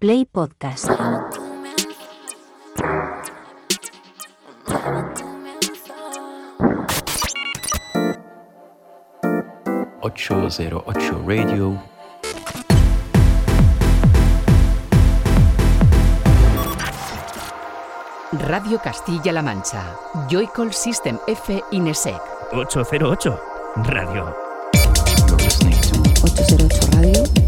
Play Podcast. ...808 Radio... Radio Castilla-La Mancha. Joycall System F Inesec. 808 Radio. You're listening to 808 Radio.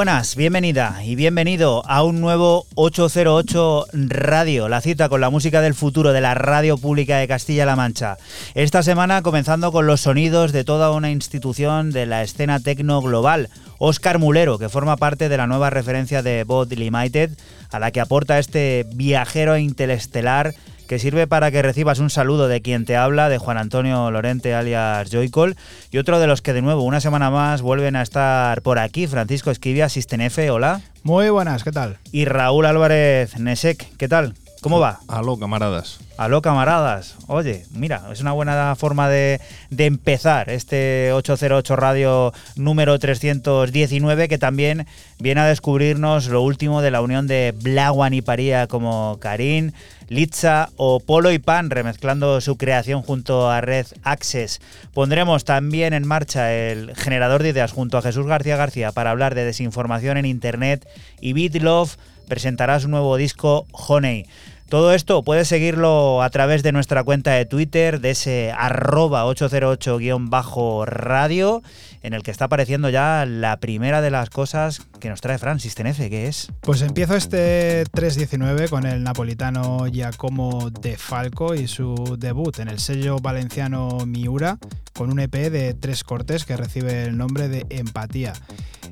Buenas, bienvenida y bienvenido a un nuevo 808 Radio, la cita con la música del futuro de la radio pública de Castilla-La Mancha. Esta semana comenzando con los sonidos de toda una institución de la escena tecno global, Oscar Mulero, que forma parte de la nueva referencia de Bot Limited, a la que aporta este viajero interestelar que sirve para que recibas un saludo de quien te habla, de Juan Antonio Lorente alias Joycol, y otro de los que de nuevo una semana más vuelven a estar por aquí, Francisco Esquivia, Sistenefe, hola. Muy buenas, ¿qué tal? Y Raúl Álvarez Nesek, ¿qué tal? ¿Cómo va? Aló, camaradas. Aló, camaradas. Oye, mira, es una buena forma de, de, empezar este 808 Radio número 319 que también viene a descubrirnos lo último de la unión de Blaguan y Paría como Karim, Litza o Polo y Pan, remezclando su creación junto a Red Access. Pondremos también en marcha el generador de ideas junto a Jesús García García para hablar de desinformación en Internet y BitLove presentará su nuevo disco Honey. Todo esto puedes seguirlo a través de nuestra cuenta de Twitter, de ese arroba 808-radio, en el que está apareciendo ya la primera de las cosas que nos trae Francis Tenefe, ¿qué es? Pues empiezo este 319 con el napolitano Giacomo De Falco y su debut en el sello valenciano Miura, con un EP de tres cortes que recibe el nombre de Empatía.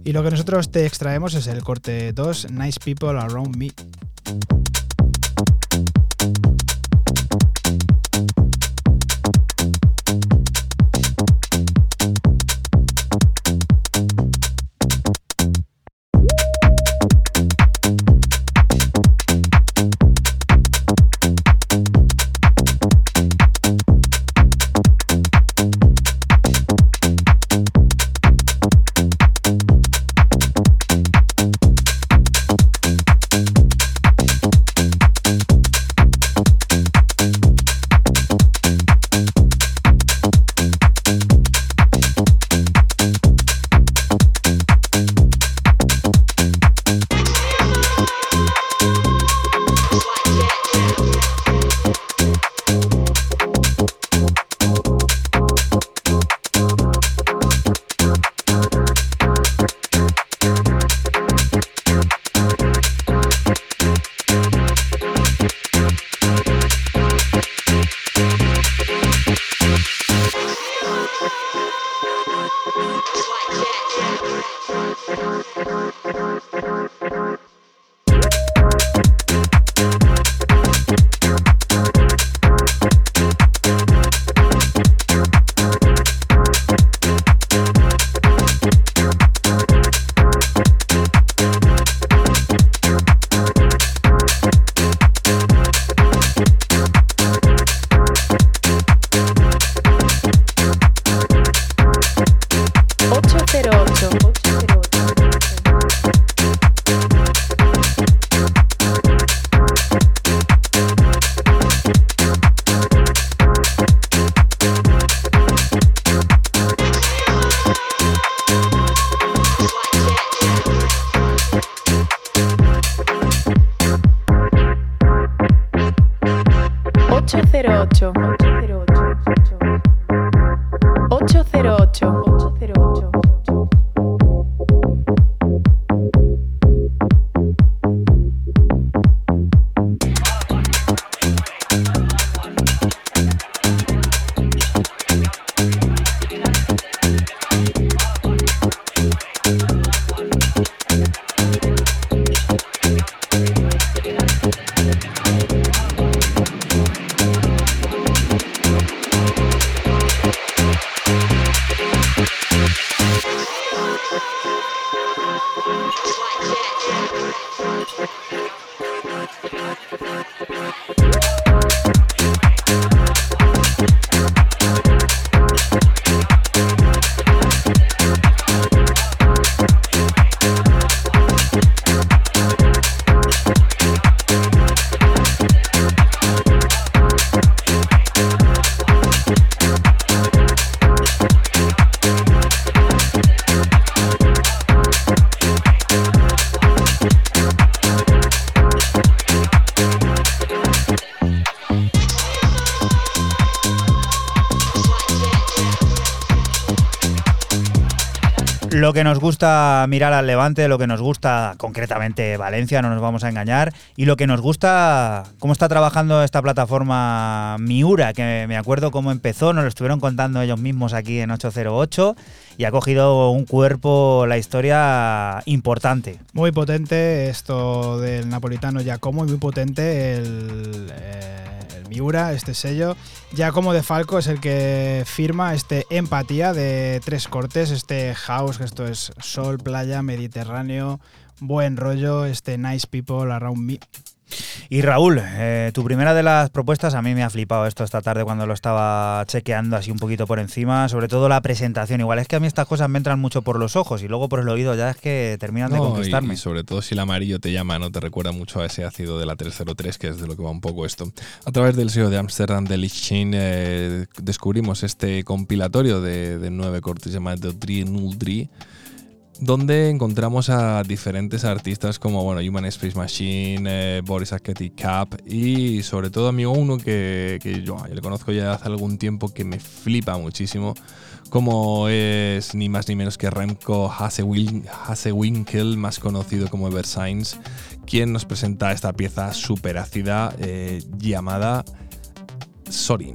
Y lo que nosotros te extraemos es el corte 2, Nice People Around Me. Que nos gusta mirar al Levante, lo que nos gusta concretamente Valencia, no nos vamos a engañar, y lo que nos gusta, cómo está trabajando esta plataforma Miura, que me acuerdo cómo empezó, nos lo estuvieron contando ellos mismos aquí en 808, y ha cogido un cuerpo, la historia importante. Muy potente esto del napolitano Giacomo y muy potente el... Eh Este sello. Ya como de Falco es el que firma este Empatía de tres cortes, este house, que esto es sol, playa, mediterráneo, buen rollo, este nice people around me. Y Raúl, eh, tu primera de las propuestas, a mí me ha flipado esto esta tarde cuando lo estaba chequeando así un poquito por encima, sobre todo la presentación. Igual es que a mí estas cosas me entran mucho por los ojos y luego por el oído ya es que terminan de No, conquistarme. y sobre todo si el amarillo te llama, no te recuerda mucho a ese ácido de la 303, que es de lo que va un poco esto. A través del sello de Amsterdam de Lichtchen eh, descubrimos este compilatorio de, de nueve cortes llamado Drie Nul Drie, donde encontramos a diferentes artistas como bueno, Human Space Machine, eh, Boris Aketi Cap y sobre todo amigo uno que, yo, le conozco ya hace algún tiempo que me flipa muchísimo como es ni más ni menos que Remco Hasewin- Hasewinkel, más conocido como Eversigns, quien nos presenta esta pieza super ácida eh, llamada Sorin.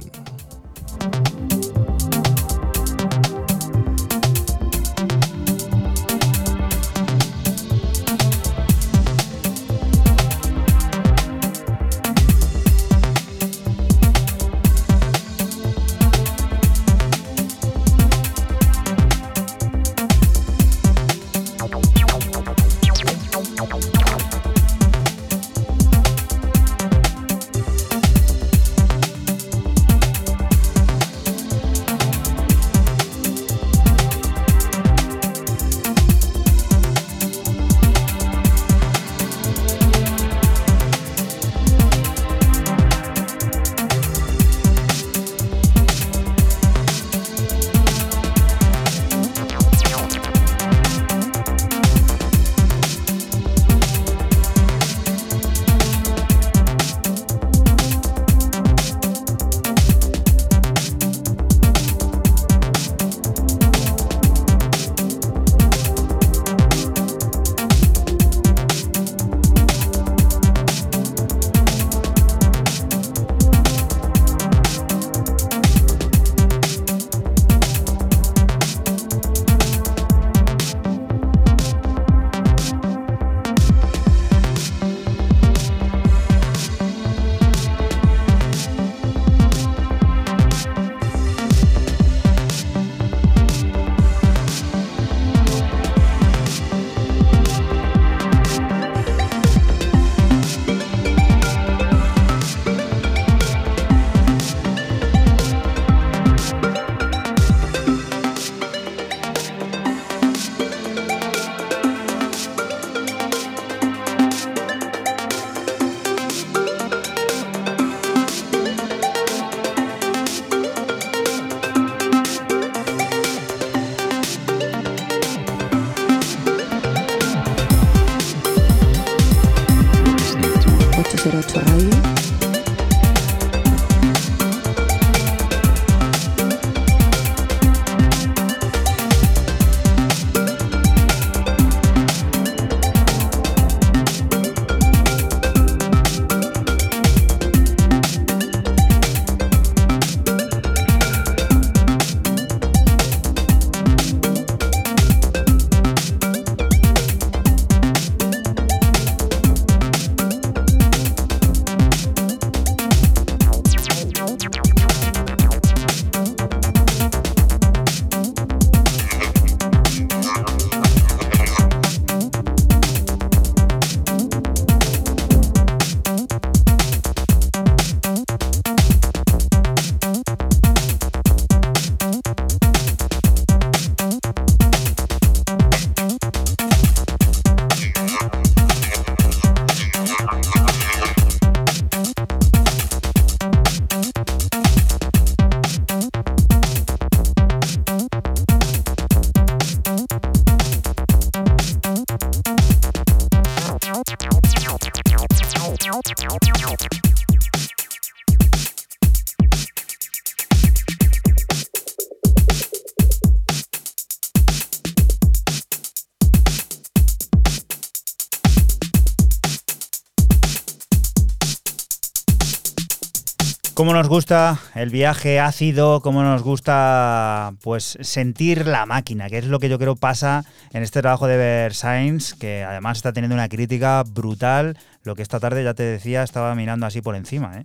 Gusta el viaje ácido, cómo nos gusta pues sentir la máquina, que es lo que yo creo pasa en este trabajo de Versailles, que además está teniendo una crítica brutal, lo que esta tarde ya te decía, estaba mirando así por encima, ¿eh?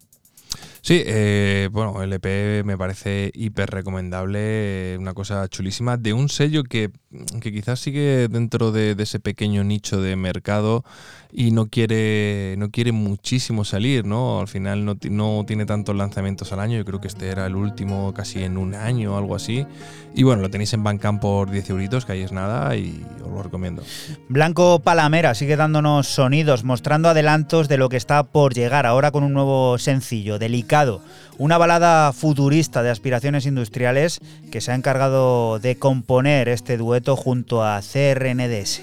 Sí, eh, bueno, el EP me parece hiper recomendable, una cosa chulísima, de un sello que, que quizás sigue dentro de, ese pequeño nicho de mercado y no quiere, no quiere muchísimo salir, ¿no? Al final no, no tiene tantos lanzamientos al año, yo creo que este era el último casi en un año o algo así. Y bueno, lo tenéis en Bandcamp por 10 euritos, que ahí es nada, y os lo recomiendo. Blanco Palamera sigue dándonos sonidos, mostrando adelantos de lo que está por llegar, ahora con un nuevo sencillo, Delicado, una balada futurista de aspiraciones industriales que se ha encargado de componer este dueto a CRNDS.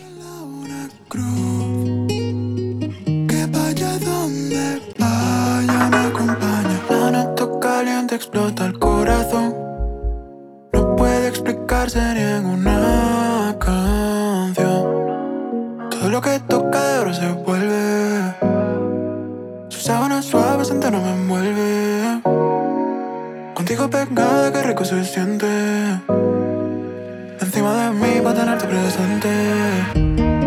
Que explota el corazón. No puede explicarse ni en una canción. Todo lo que toca de oro se vuelve. Sus sábanas suaves entero no me envuelve. Contigo pegada, qué rico se siente. Encima de mí para tenerte presente.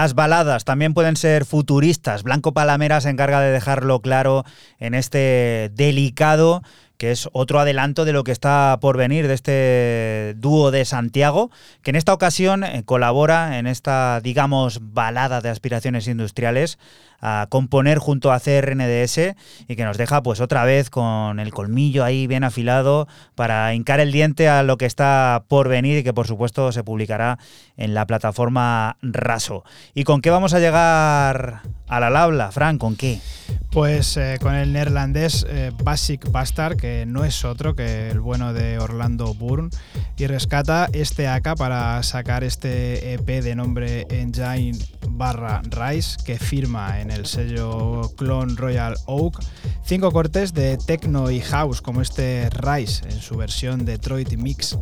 Las baladas también pueden ser futuristas. Blanco Palamera se encarga de dejarlo claro en este delicado que es otro adelanto de lo que está por venir de este dúo de Santiago, que en esta ocasión eh, colabora en esta, digamos, balada de aspiraciones industriales a componer junto a CRNDS y que nos deja pues otra vez con el colmillo ahí bien afilado para hincar el diente a lo que está por venir y que por supuesto se publicará en la plataforma Raso. ¿Y con qué vamos a llegar a la habla, Fran? ¿Con qué? Pues eh, con el neerlandés eh, Basic Bastard, que no es otro que el bueno de Orlando Bourne, y rescata este AK para sacar este EP de nombre Engine barra Rise, que firma en el sello Clone Royal Oak cinco cortes de techno y house, como este Rise en su versión Detroit Mix.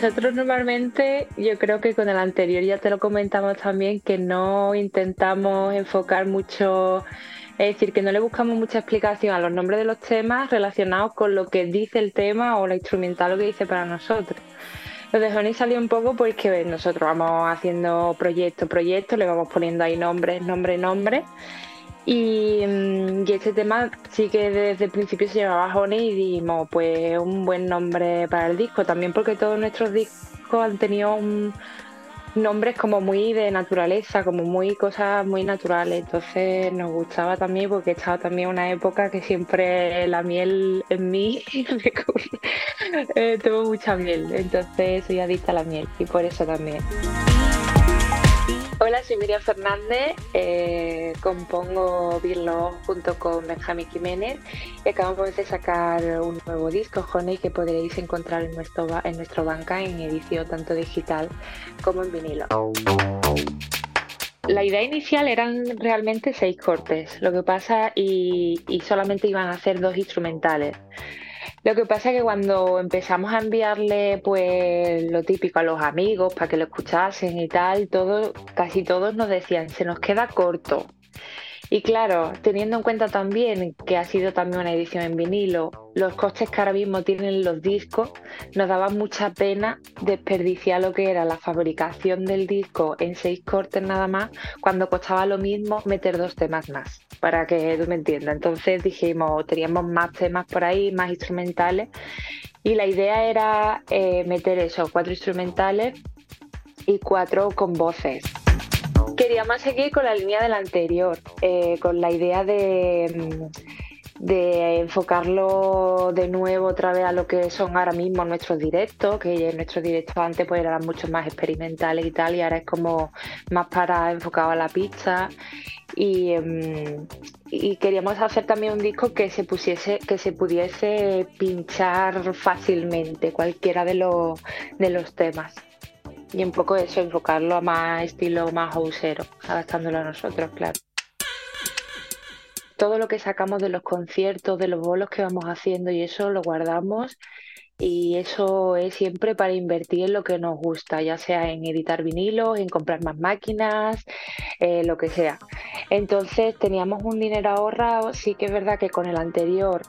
Nosotros normalmente, yo creo que con el anterior ya te lo comentamos también, que no intentamos enfocar mucho, es decir, que no le buscamos mucha explicación a los nombres de los temas relacionados con lo que dice el tema o la instrumental lo que dice para nosotros. Lo de Honey salió un poco porque nosotros vamos haciendo proyecto, proyecto, le vamos poniendo ahí nombres, nombre, nombre. Y, mm, y este tema sí que desde el principio se llamaba Honey y dijimos, pues un buen nombre para el disco. También porque todos nuestros discos han tenido nombres como muy de naturaleza, como muy cosas muy naturales. Entonces nos gustaba también porque estaba también una época que siempre la miel en mí eh, mucha miel. Entonces soy adicta a la miel y por eso también. Hola, soy Miriam Fernández, eh, compongo Birlo junto con Benjamín Jiménez y acabamos de sacar un nuevo disco, Honey, que podréis encontrar en nuestro, en nuestro banca en edición tanto digital como en vinilo. La idea inicial eran realmente seis cortes, lo que pasa y, y solamente iban a hacer dos instrumentales. Lo que pasa que cuando empezamos a enviarle pues lo típico a los amigos para que lo escuchasen y tal, todo, casi todos nos decían, se nos queda corto. Y claro, teniendo en cuenta también que ha sido también una edición en vinilo, los costes que ahora mismo tienen los discos, nos daba mucha pena desperdiciar lo que era la fabricación del disco en seis cortes nada más, cuando costaba lo mismo meter dos temas más, para que tú me entiendas. Entonces dijimos, teníamos más temas por ahí, más instrumentales, y la idea era eh, meter eso, cuatro instrumentales y cuatro con voces. Queríamos seguir con la línea del anterior, eh, con la idea de, mm, de enfocarlo de nuevo otra vez a lo que son ahora mismo nuestros directos, que nuestros directos antes pues eran mucho más experimentales y tal, y ahora es como más para enfocado a la pista. Y, mm, y queríamos hacer también un disco que se pusiese, que se pudiese pinchar fácilmente cualquiera de los, de los temas. Y un poco eso, enfocarlo a más estilo más houseero, adaptándolo a nosotros, claro. Todo lo que sacamos de los conciertos, de los bolos que vamos haciendo y eso lo guardamos y eso es siempre para invertir en lo que nos gusta, ya sea en editar vinilos, en comprar más máquinas, eh, lo que sea. Entonces teníamos un dinero ahorrado, sí que es verdad que con el anterior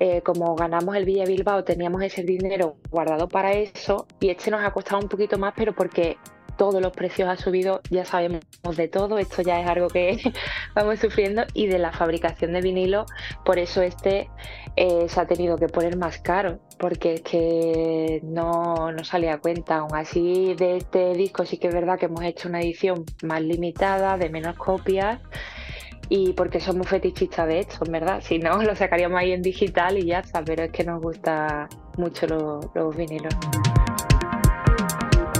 eh, como ganamos el Villa Bilbao, teníamos ese dinero guardado para eso y este nos ha costado un poquito más, pero porque todos los precios han subido, ya sabemos de todo, esto ya es algo que vamos sufriendo y de la fabricación de vinilo, por eso este eh, se ha tenido que poner más caro, porque es que no, no salía a cuenta. Aún así, de este disco sí que es verdad que hemos hecho una edición más limitada, de menos copias y porque somos fetichistas de esto, en verdad. Si no, lo sacaríamos ahí en digital y ya está, pero es que nos gusta mucho lo- los vinilos.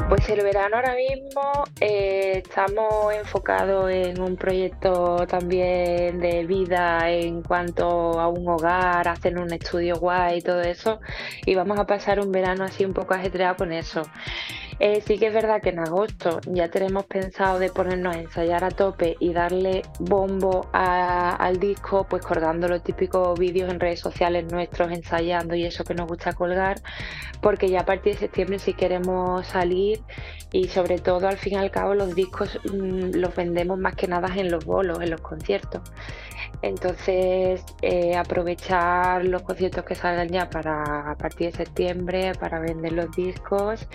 Pues el verano ahora mismo eh, estamos enfocados en un proyecto también de vida en cuanto a un hogar, hacer un estudio guay y todo eso. Y vamos a pasar un verano así un poco ajetreado con eso. Eh, sí que es verdad que en agosto ya tenemos pensado de ponernos a ensayar a tope y darle bombo al disco, pues colgando los típicos vídeos en redes sociales nuestros, ensayando y eso que nos gusta colgar, porque ya a partir de septiembre sí queremos salir y sobre todo al fin y al cabo los discos mm, los vendemos más que nada en los bolos, en los conciertos. Entonces, eh, aprovechar los conciertos que salgan ya para a partir de septiembre para vender los discos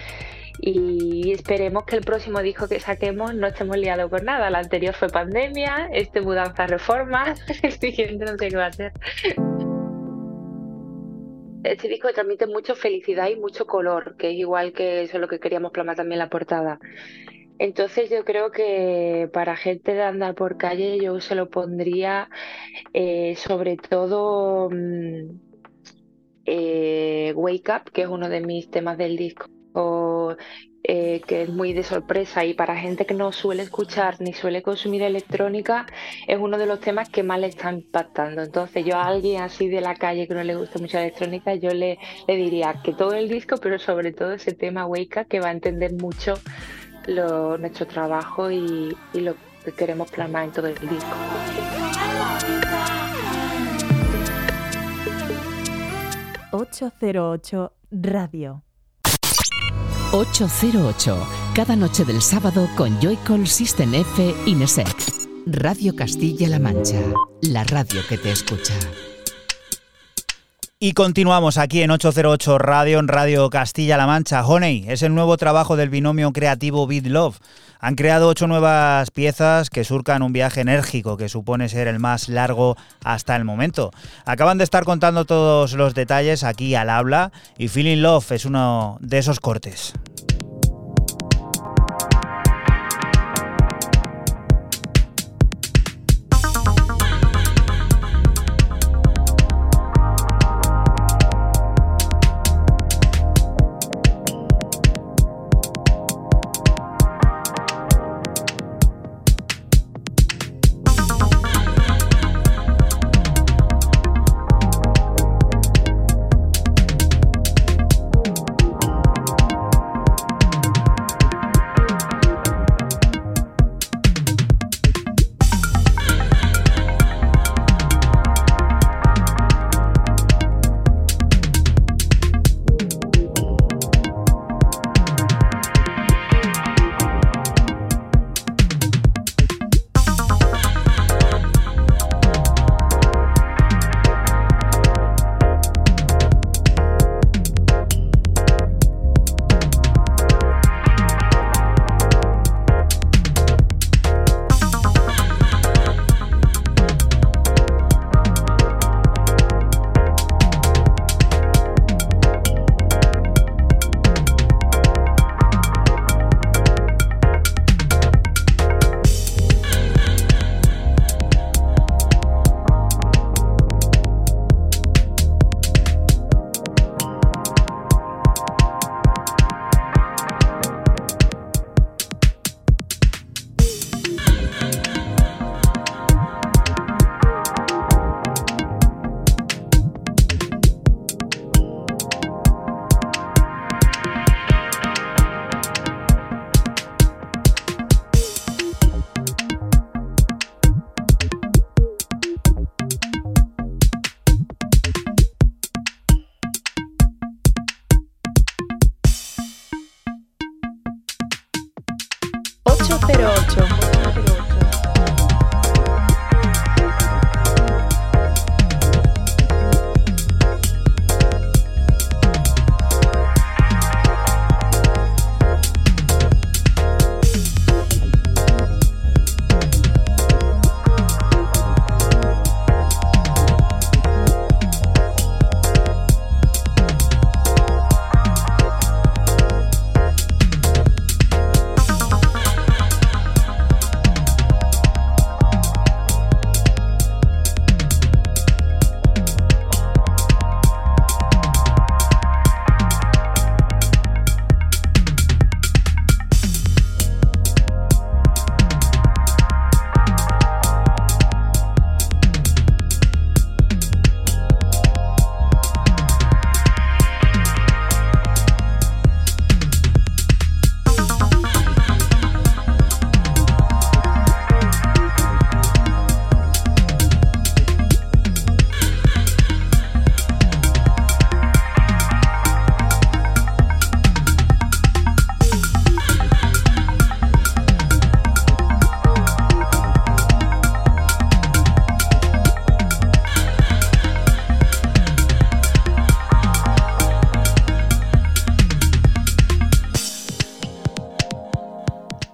y esperemos que el próximo disco que saquemos no estemos liados con nada. El anterior fue pandemia, este mudanza reforma, el siguiente no sé qué va a ser. Este disco transmite mucho felicidad y mucho color, que es igual que eso es lo que queríamos plasmar también en la portada. Entonces yo creo que para gente de andar por calle yo se lo pondría eh, sobre todo mm, eh, Wake Up, que es uno de mis temas del disco, eh, que es muy de sorpresa y para gente que no suele escuchar ni suele consumir electrónica, es uno de los temas que más le está impactando. Entonces yo a alguien así de la calle que no le gusta mucho la electrónica, yo le, le diría que todo el disco, pero sobre todo ese tema Wake que va a entender mucho nuestro trabajo y, y lo que queremos plasmar en todo el disco. 808 Radio. 808, cada noche del sábado con Joycall System F Inesec. Radio Castilla-La Mancha, la radio que te escucha. Y continuamos aquí en 808 Radio, en Radio Castilla-La Mancha. Honey es el nuevo trabajo del binomio creativo Beat Love. Han creado ocho nuevas piezas que surcan un viaje enérgico que supone ser el más largo hasta el momento. Acaban de estar contando todos los detalles aquí al habla y Feeling Love es uno de esos cortes.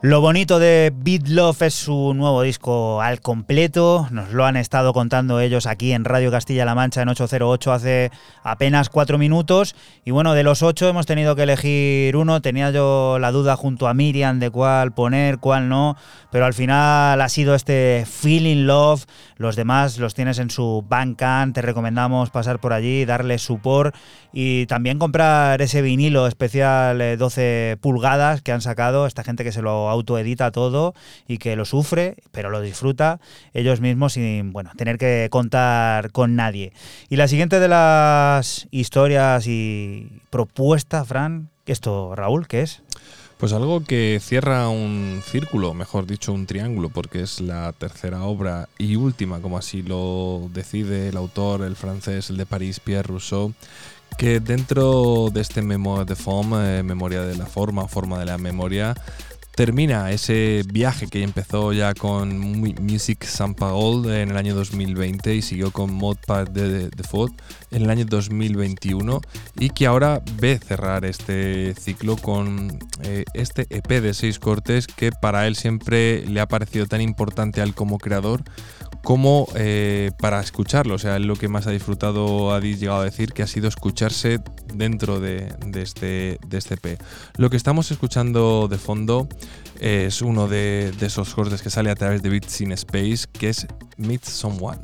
Lo bonito de Beat Love es su nuevo disco al completo. Nos lo han estado contando ellos aquí en Radio Castilla-La Mancha en 808 hace apenas cuatro minutos. Y bueno, de los ocho hemos tenido que elegir uno. Tenía yo la duda junto a Miriam de cuál poner, cuál no. Pero al final ha sido este Feeling Love. Los demás los tienes en su Bandcamp. Te recomendamos pasar por allí, darle support y también comprar ese vinilo especial eh, 12 pulgadas que han sacado. Esta gente que se lo autoedita todo y que lo sufre, pero lo disfruta ellos mismos sin bueno, tener que contar con nadie. Y la siguiente de las historias y propuestas, Fran, esto, Raúl, ¿qué es? Pues algo que cierra un círculo, mejor dicho, un triángulo, porque es la tercera obra y última, como así lo decide el autor, el francés, el de París, Pierre Rousseau, que dentro de este Memoire de Forme, eh, memoria de la forma, forma de la memoria, termina ese viaje que empezó ya con Mu- Music Saint Paul en el año 2020 y siguió con Mod Pas de, de Faute en el año 2021 y que ahora ve cerrar este ciclo con eh, este EP de seis cortes que para él siempre le ha parecido tan importante al como creador como eh, para escucharlo. O sea, él lo que más ha disfrutado, ha di- llegado a decir, que ha sido escucharse dentro de, de este, de este EP. Lo que estamos escuchando de fondo es uno de, de esos cortes que sale a través de Beats in Space, que es Meet Someone.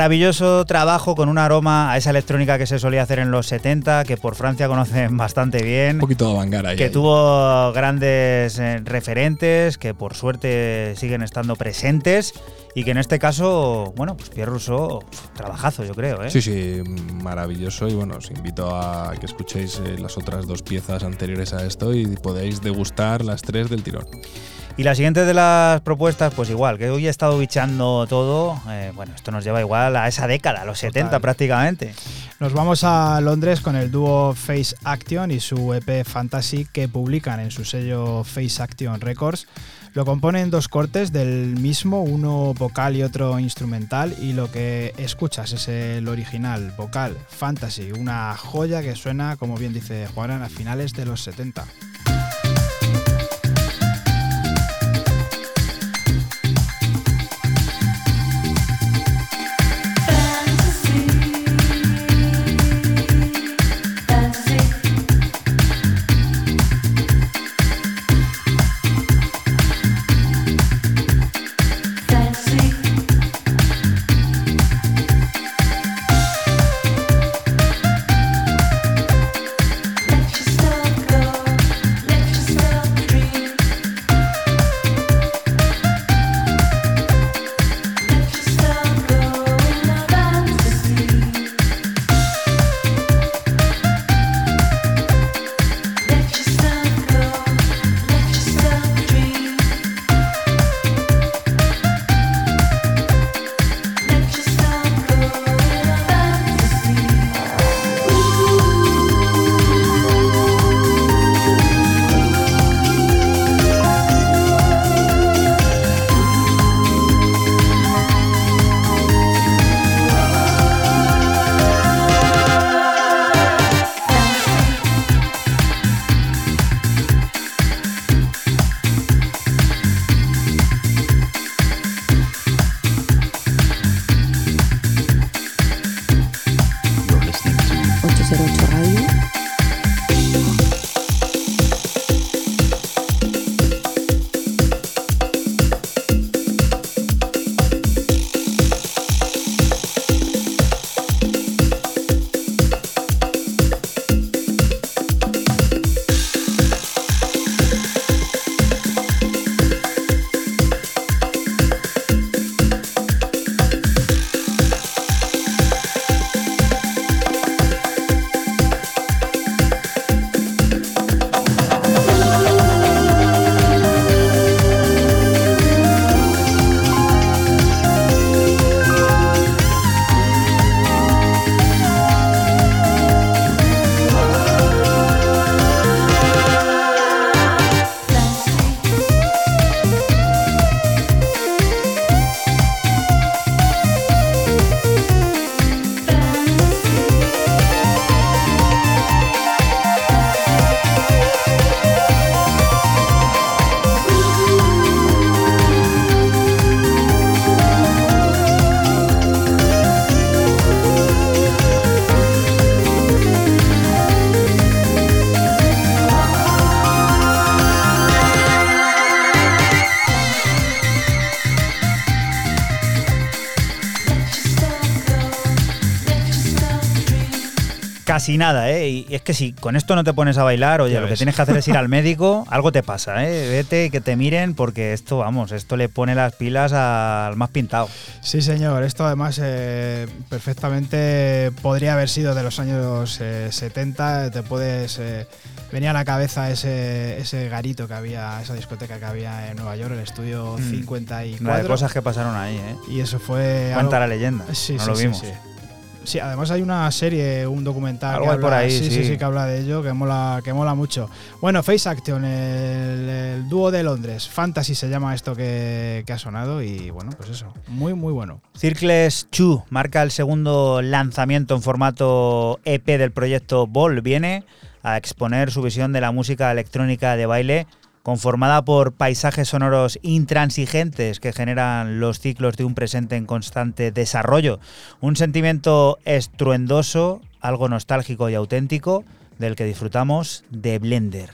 Maravilloso trabajo con un aroma a esa electrónica que se solía hacer en los 70, que por Francia conocen bastante bien. Un poquito de Vanguard ahí. que ahí. tuvo grandes eh, referentes, que por suerte siguen estando presentes y que en este caso, bueno, pues Pierre Rousseau, trabajazo yo creo, ¿eh? Sí, sí, maravilloso. Y bueno, os invito a que escuchéis eh, las otras dos piezas anteriores a esto y podéis degustar las tres del tirón. Y la siguiente de las propuestas, pues igual, que hoy he estado bichando todo, eh, bueno, esto nos lleva igual a esa década, a los 70 prácticamente. Nos vamos a Londres con el dúo Face Action y su EP Fantasy que publican en su sello Face Action Records. Lo componen dos cortes del mismo, uno vocal y otro instrumental, y lo que escuchas es el original vocal Fantasy, una joya que suena, como bien dice Juan, a finales de los 70. Casi nada, ¿eh? Y es que si con esto no te pones a bailar, oye, Ya lo que tienes que hacer es ir al médico, algo te pasa, ¿eh? Vete, que te miren, porque esto, vamos, esto le pone las pilas al más pintado. Sí, señor. Esto además eh, perfectamente podría haber sido de los años eh, 70. Te puedes eh, venir a la cabeza ese, ese garito que había, esa discoteca que había en Nueva York, el estudio Mm. 54. Una de cosas que pasaron ahí, ¿eh? Y eso fue. Cuenta algo- la leyenda. Sí, no sí, lo vimos. sí. Sí, además hay una serie, un documental Algo que hay habla, por ahí, sí, sí, sí. sí, que habla de ello, que mola, que mola mucho. Bueno, Face Action, el, el dúo de Londres, Fantasy se llama esto que, que ha sonado y bueno, pues eso, muy muy bueno. Circles 2 marca el segundo lanzamiento en formato EP del proyecto Ball. Viene a exponer su visión de la música electrónica de baile conformada por paisajes sonoros intransigentes que generan los ciclos de un presente en constante desarrollo. Un sentimiento estruendoso, algo nostálgico y auténtico del que disfrutamos de Blender.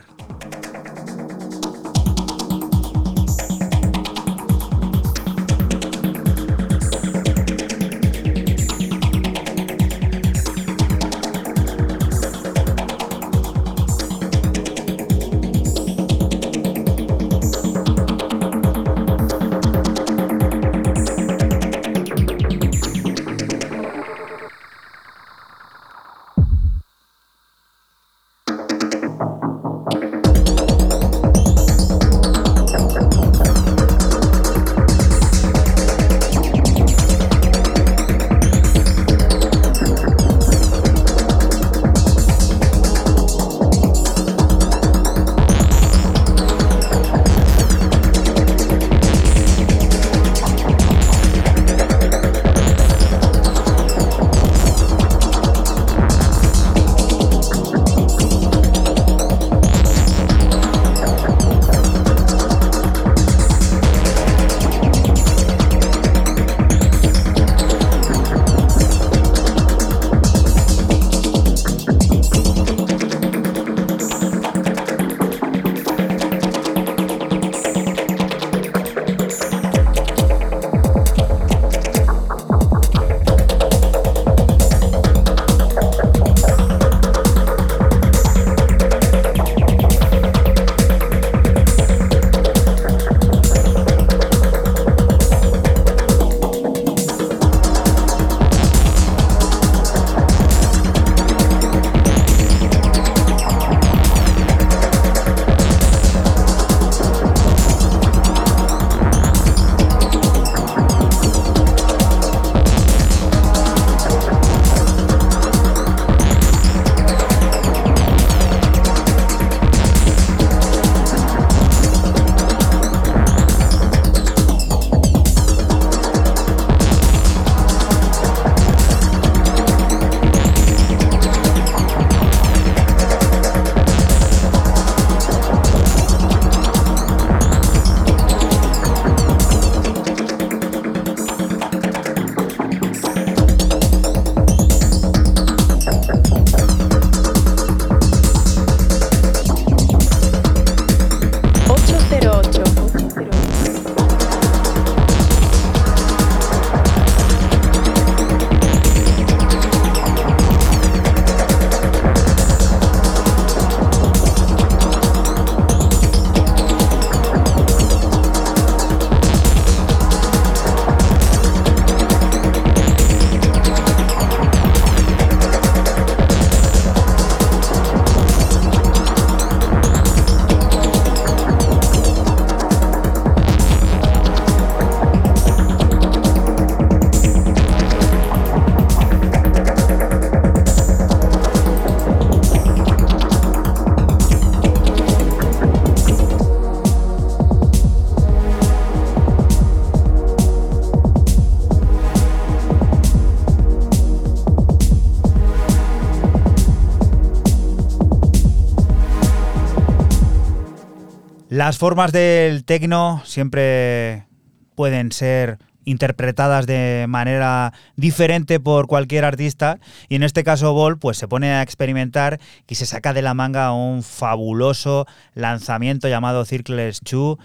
Las formas del tecno siempre pueden ser interpretadas de manera diferente por cualquier artista. Y en este caso Ball pues se pone a experimentar y se saca de la manga un fabuloso lanzamiento llamado Circles 2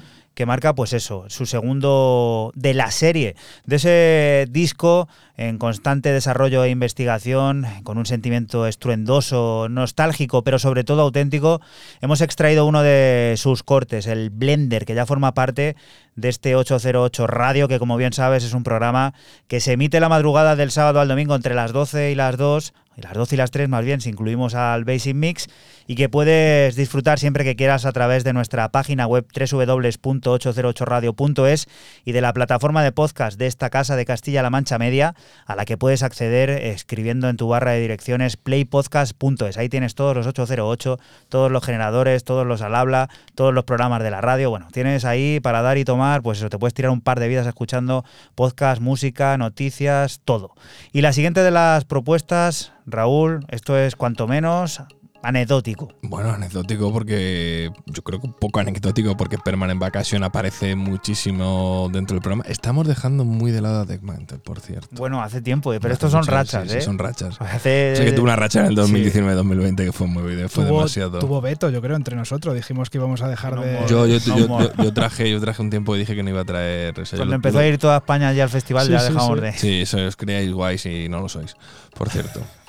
que marca pues eso, su segundo de la serie, de ese disco en constante desarrollo e investigación, con un sentimiento estruendoso, nostálgico, pero sobre todo auténtico, hemos extraído uno de sus cortes, el Blender, que ya forma parte de este 808 Radio, que como bien sabes es un programa que se emite la madrugada del sábado al domingo entre las 12 y las 2, y las 12 y las 3 más bien, si incluimos al Basic Mix, y que puedes disfrutar siempre que quieras a través de nuestra página web www.808radio.es y de la plataforma de podcast de esta casa de Castilla-La Mancha Media, a la que puedes acceder escribiendo en tu barra de direcciones playpodcast.es. Ahí tienes todos los 808, todos los generadores, todos los al habla, todos los programas de la radio. Bueno, tienes ahí para dar y tomar, pues eso, te puedes tirar un par de vidas escuchando podcast, música, noticias, todo. Y la siguiente de las propuestas, Raúl, esto es cuanto menos anecdótico. Bueno, anecdótico porque yo creo que un poco anecdótico porque Permanent Vacation aparece muchísimo dentro del programa. Estamos dejando muy de lado a Deckmantel, por cierto. Bueno, hace tiempo, eh, pero estos son rachas, sí, ¿eh? Sí, son rachas. Hace- Sé que tuvo una racha en el Sí. 2019-2020 que fue muy fue tuvo, demasiado. tuvo veto, yo creo, entre nosotros. Dijimos que íbamos a dejar No de. yo, yo, No yo- yo- yo traje, yo traje un tiempo y dije que no iba a traer. o sea, Cuando lo- empezó lo- a ir toda España allí al festival Sí, ya sí, dejamos sí. de... Sí, eso os creáis guays y no lo sois, por cierto.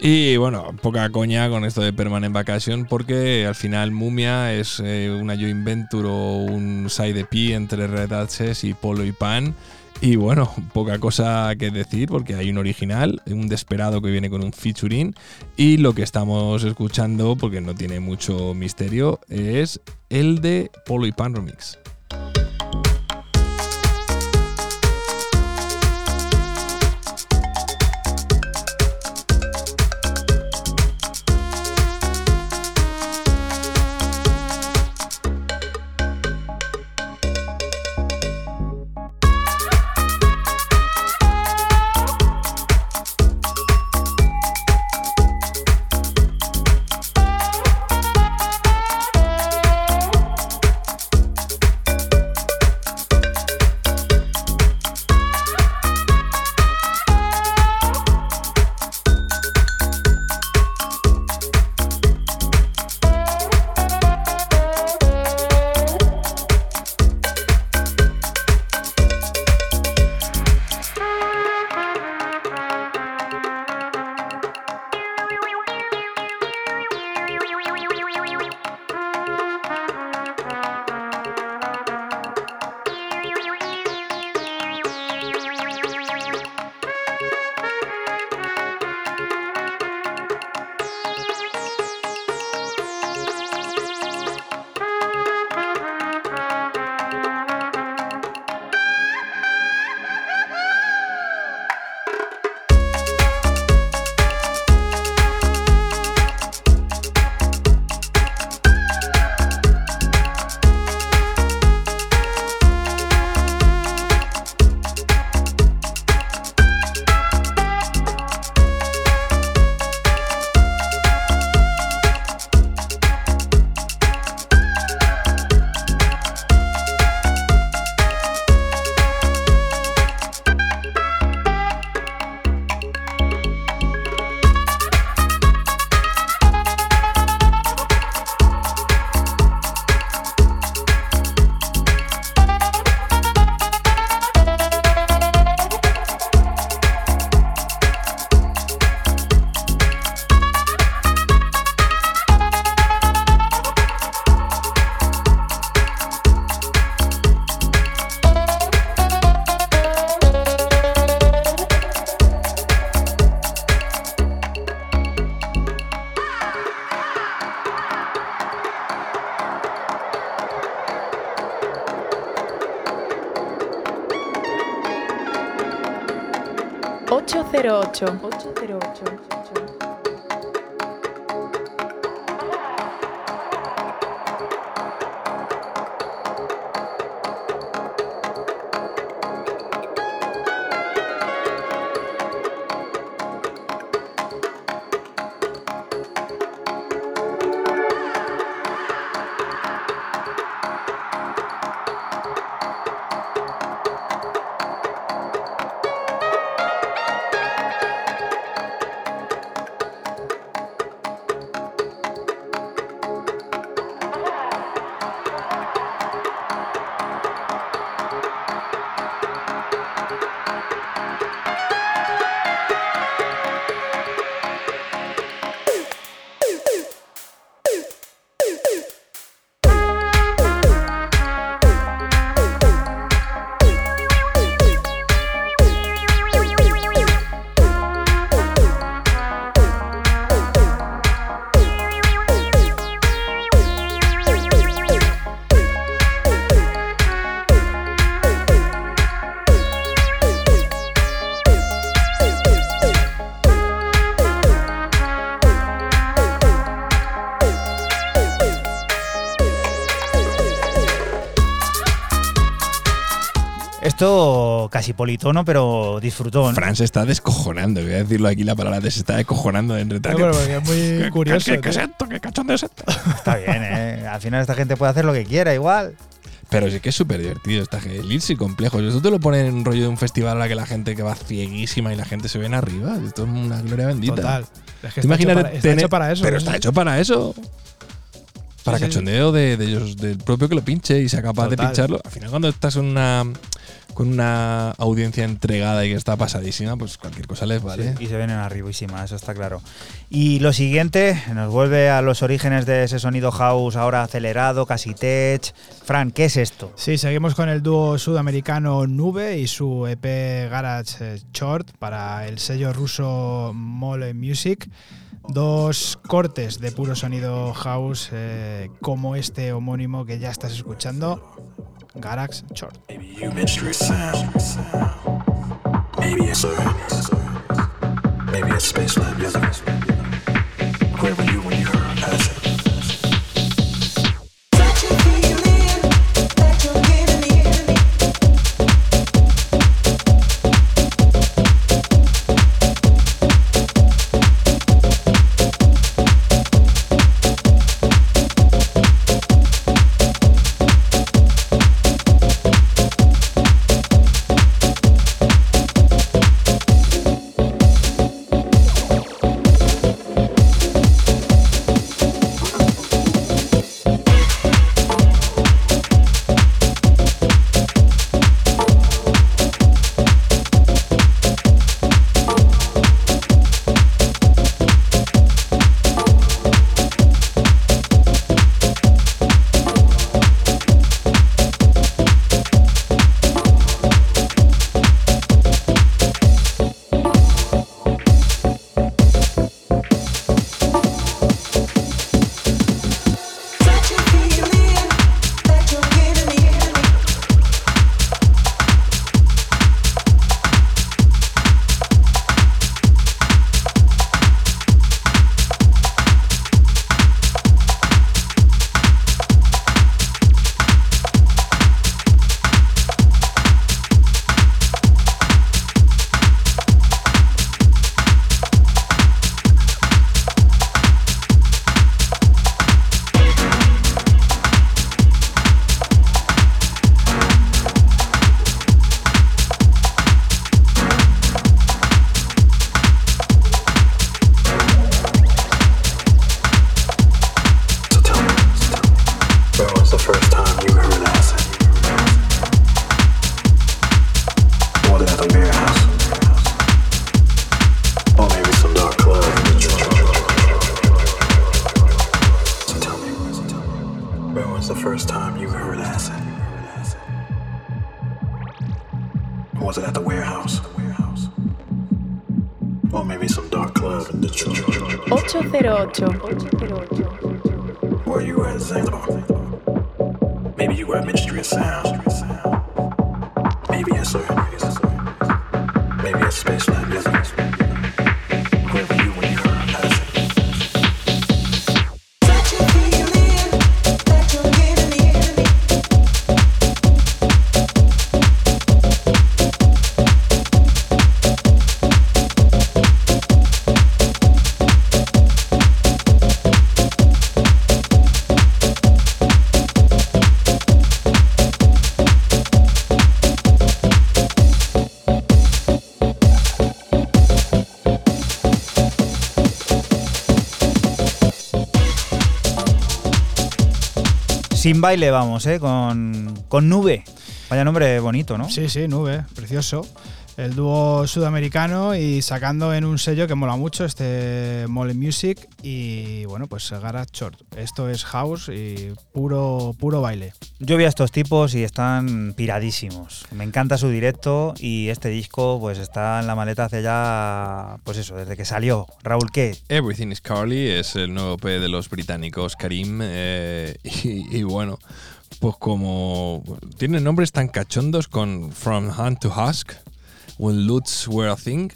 Y bueno, poca coña con esto de Permanent Vacation porque al final Mumia es eh, una joint venture o un side EP entre Red Access y Polo y Pan. Y bueno, poca cosa que decir porque hay un original, un desesperado que viene con un featuring y lo que estamos escuchando, porque no tiene mucho misterio, es el de Polo y Pan Remix. Tchau. Casi politono, pero disfrutón. Fran se está descojonando, voy a decirlo aquí la palabra, de se está descojonando de entre No, pero porque es muy curioso. ¿Qué, qué es tío. esto? ¿Qué cachondo es esto? Está bien, ¿eh? Al final esta gente puede hacer lo que quiera, igual. Pero sí que es súper divertido esta. El irse complejo. Esto te lo ponen en un rollo de un festival a la que la gente que va cieguísima y la gente se ven arriba. Esto es una gloria bendita. Total. Es que ¿Te está, hecho imaginas para, está tener- hecho para eso. Pero ¿no? está hecho para eso. Para sí. cachondeo de, de ellos, del propio que lo pinche y sea capaz de pincharlo. Al final, cuando estás en una, con una audiencia entregada y que está pasadísima, pues cualquier cosa les vale. Y se ven en arribísima, eso está claro. Y lo siguiente, nos vuelve a los orígenes de ese sonido house ahora acelerado, casi tech. Fran, ¿qué es esto? Sí, seguimos con el dúo sudamericano Nube y su EP Garage eh, Short para el sello ruso Mole Music. Dos cortes de puro sonido house eh, como este homónimo que ya estás escuchando, Garage Short. Maybe Was it at the warehouse? Or maybe some dark club in Detroit? 808. Were you at Zanzibar? Maybe you were at Ministry of Sound. Maybe yes, sir. Maybe at Space Lab Music. Sin baile vamos, ¿eh? Con, con nube. Vaya nombre bonito, ¿no? Sí, sí, Nube, precioso. El dúo sudamericano y sacando en un sello que mola mucho, este Mole Music y bueno, pues Garage Short. Esto es house y puro, puro baile. Yo vi a estos tipos y están piradísimos. Me encanta su directo y este disco pues está en la maleta hace ya, pues eso, desde que salió. Raúl, ¿qué? Everything is Carly es el nuevo P de los británicos Karim eh, y, y bueno, pues como tienen nombres tan cachondos con From Hand to Husk, When Lutz Were a Thing,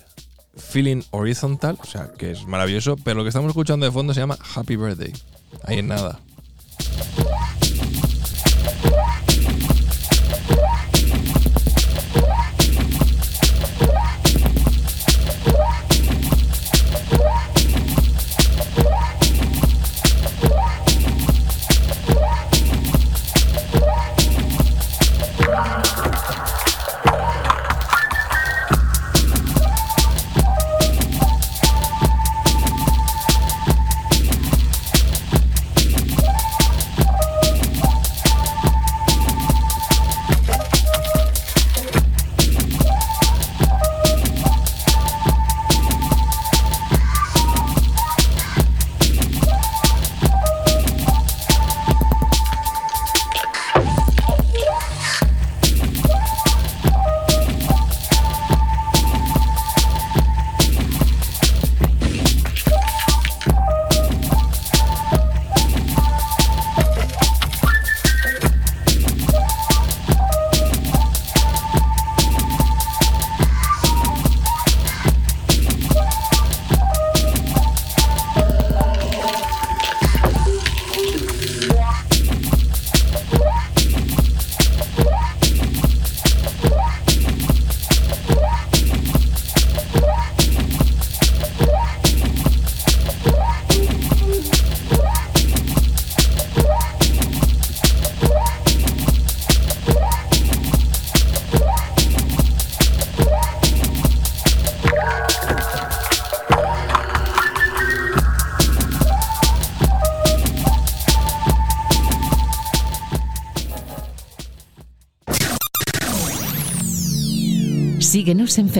Feeling Horizontal, o sea que es maravilloso, pero lo que estamos escuchando de fondo se llama Happy Birthday. Ahí en nada.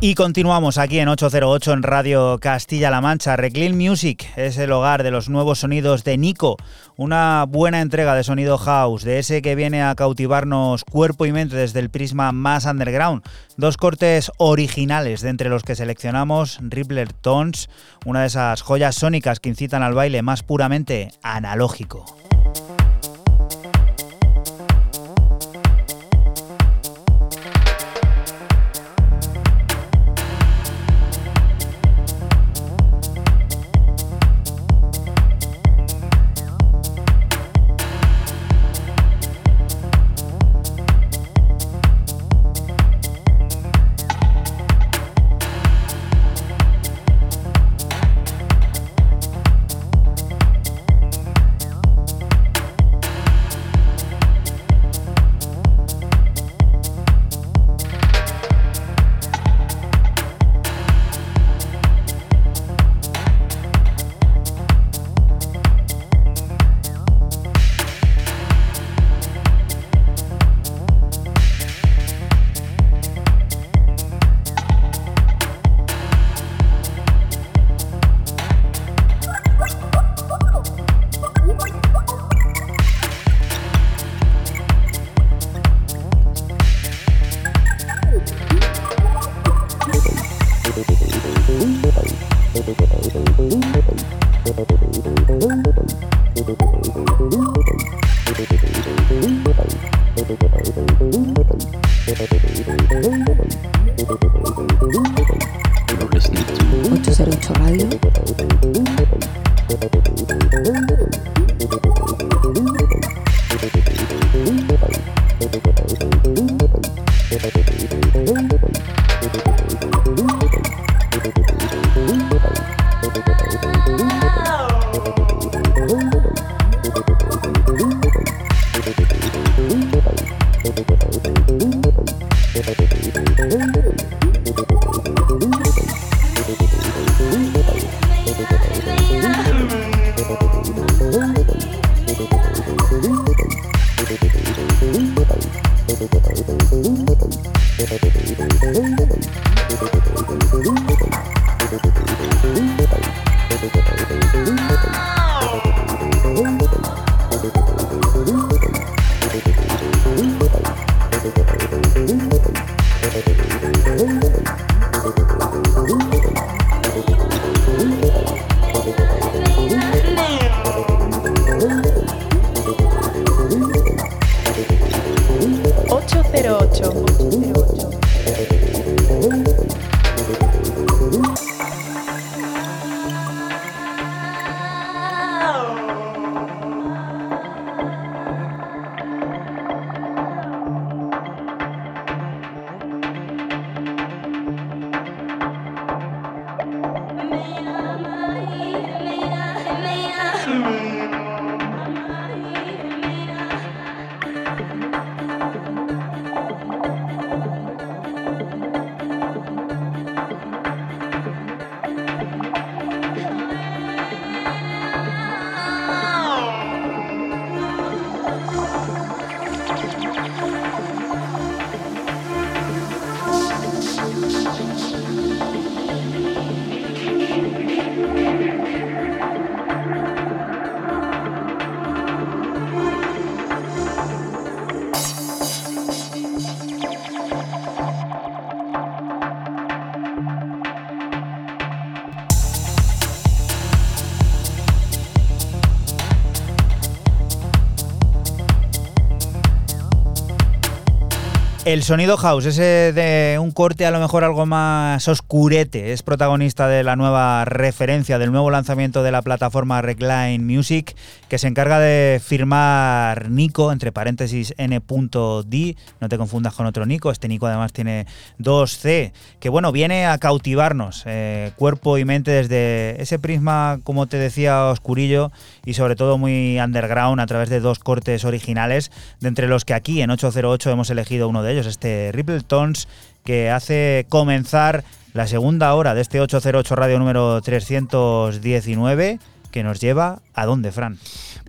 Y continuamos aquí en 808 en Radio Castilla-La Mancha. Reclean Music es el hogar de los nuevos sonidos de Nico, una buena entrega de sonido house, de ese que viene a cautivarnos cuerpo y mente desde el prisma más underground. Dos cortes originales de entre los que seleccionamos Rippler Tones, una de esas joyas sónicas que incitan al baile más puramente analógico. El sonido house, ese de un corte a lo mejor algo más oscurete, es protagonista de la nueva referencia, del nuevo lanzamiento de la plataforma Recline Music, que se encarga de firmar Nico, entre paréntesis N.D, no te confundas con otro Nico, este Nico además tiene 2C, que bueno, viene a cautivarnos, eh, cuerpo y mente desde ese prisma, como te decía, oscurillo y sobre todo muy underground a través de dos cortes originales, de entre los que aquí en 808 hemos elegido uno de ellos ellos, este Ripple Tones que hace comenzar la segunda hora de este 808 radio número 319 que nos lleva a dónde, Fran.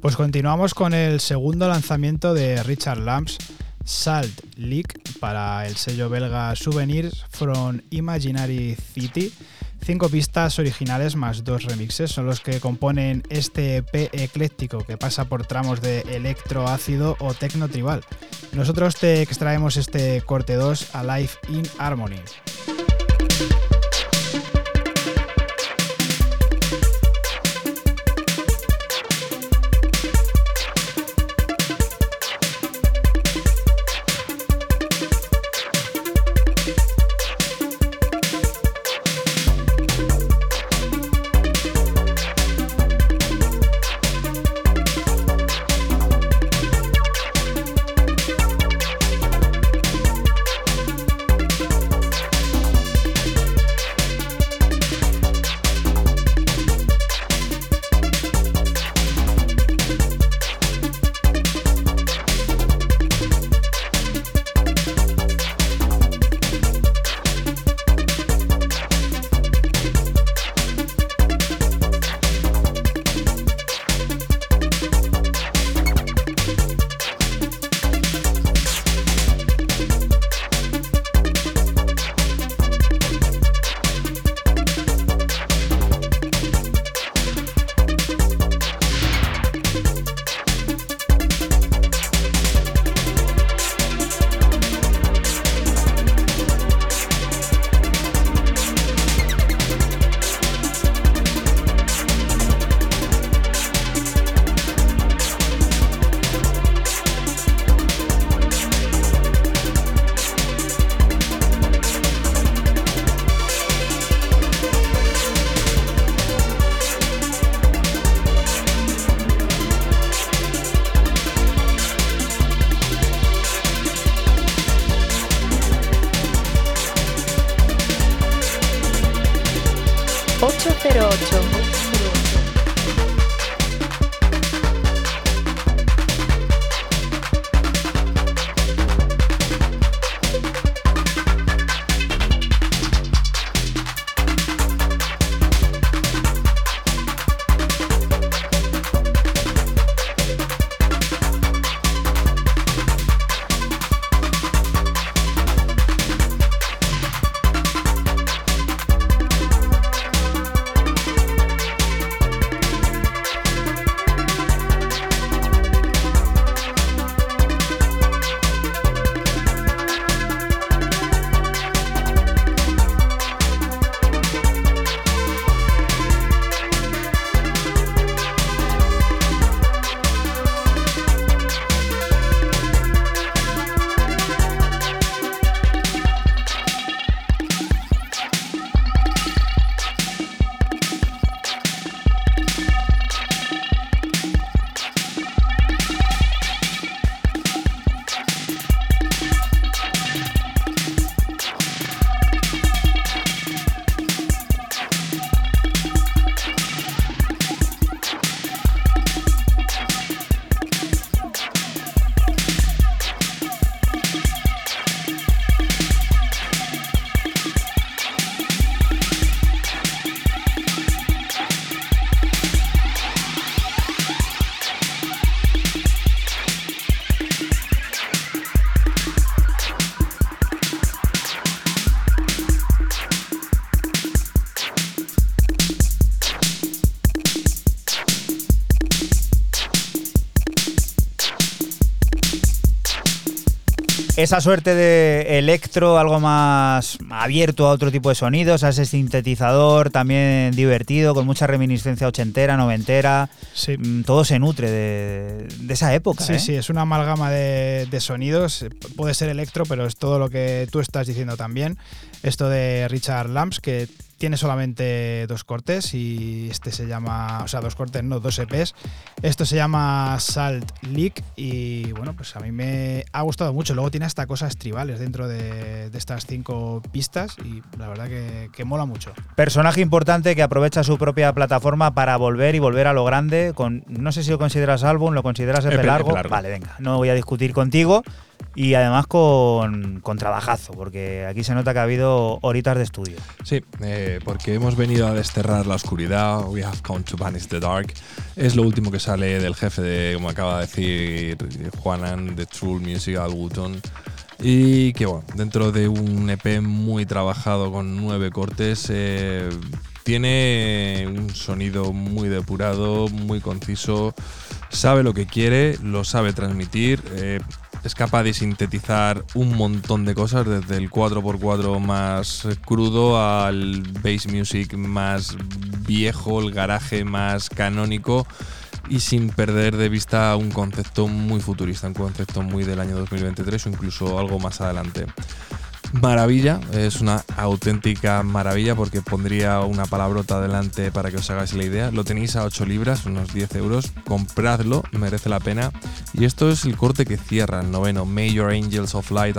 Pues continuamos con el segundo lanzamiento de Richard Lamps, Salt Leak, para el sello belga Souvenirs from Imaginary City. Cinco pistas originales más dos remixes son los que componen este EP ecléctico que pasa por tramos de electro ácido o tecno tribal. Nosotros te extraemos este corte 2 a Life in Harmony. Esa suerte de electro, algo más abierto a otro tipo de sonidos, a ese sintetizador también divertido, con mucha reminiscencia ochentera, noventera. Sí. Mm, Todo se nutre de, de esa época. Sí, ¿eh? sí, es una amalgama de, de sonidos. Puede ser electro, pero es todo lo que tú estás diciendo también. Esto de Richard Lamps, que tiene solamente dos cortes y este se llama, o sea, dos cortes, no, dos EPs. Esto se llama Salt Leak y bueno, pues a mí me ha gustado mucho. Luego tiene hasta cosas tribales dentro de, de estas cinco pistas y la verdad que, que mola mucho. Personaje importante que aprovecha su propia plataforma para volver y volver a lo grande. Con, no sé si lo consideras álbum, lo consideras EP EP largo. largo. Vale, venga, no voy a discutir contigo. Y además con, con, trabajazo, porque aquí se nota que ha habido horitas de estudio. Sí, eh, porque hemos venido a desterrar la oscuridad, we have come to banish the dark. Es lo último que sale del jefe de, como acaba de decir Juanan, de True Music Al Wooton. Y que bueno, dentro de un EP muy trabajado con nueve cortes, eh, tiene un sonido muy depurado, muy conciso, sabe lo que quiere, lo sabe transmitir. Eh, es capaz de sintetizar un montón de cosas, desde el 4x4 más crudo al bass music más viejo, el garaje más canónico y sin perder de vista un concepto muy futurista, un concepto muy del año 2023 o incluso algo más adelante. Maravilla, es una auténtica maravilla porque pondría una palabrota adelante para que os hagáis la idea. Lo tenéis a 8 libras, unos 10 euros. Compradlo, merece la pena. Y esto es el corte que cierra el noveno, Major Angels of Light.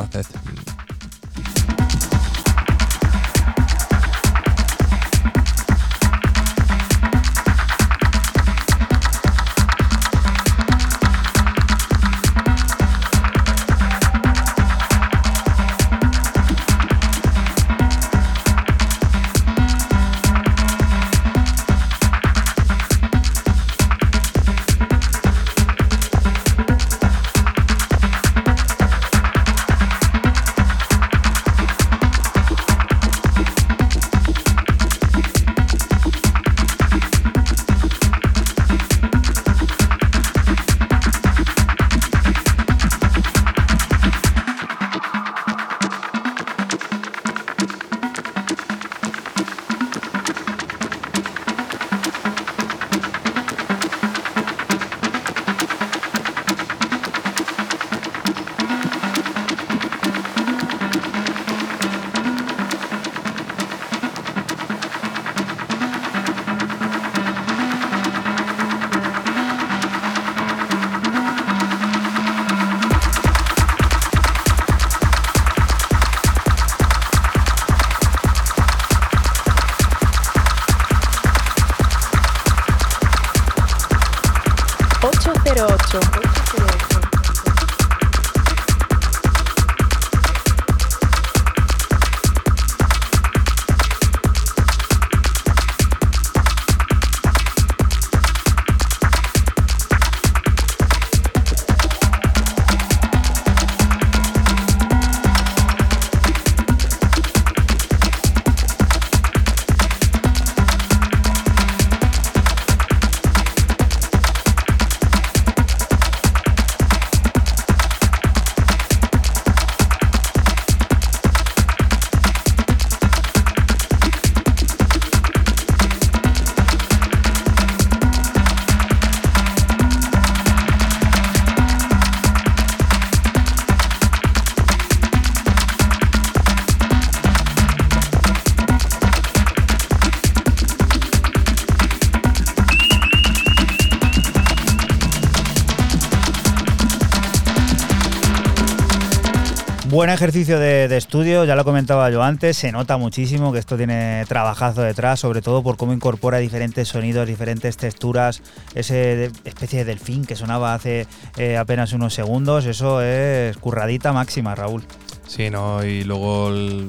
Buen ejercicio de, estudio, ya lo comentaba yo antes, se nota muchísimo que esto tiene trabajazo detrás, sobre todo por cómo incorpora diferentes sonidos, diferentes texturas, ese especie de delfín que sonaba hace eh, apenas unos segundos, eso es curradita máxima, Raúl. Sí, no, y luego el,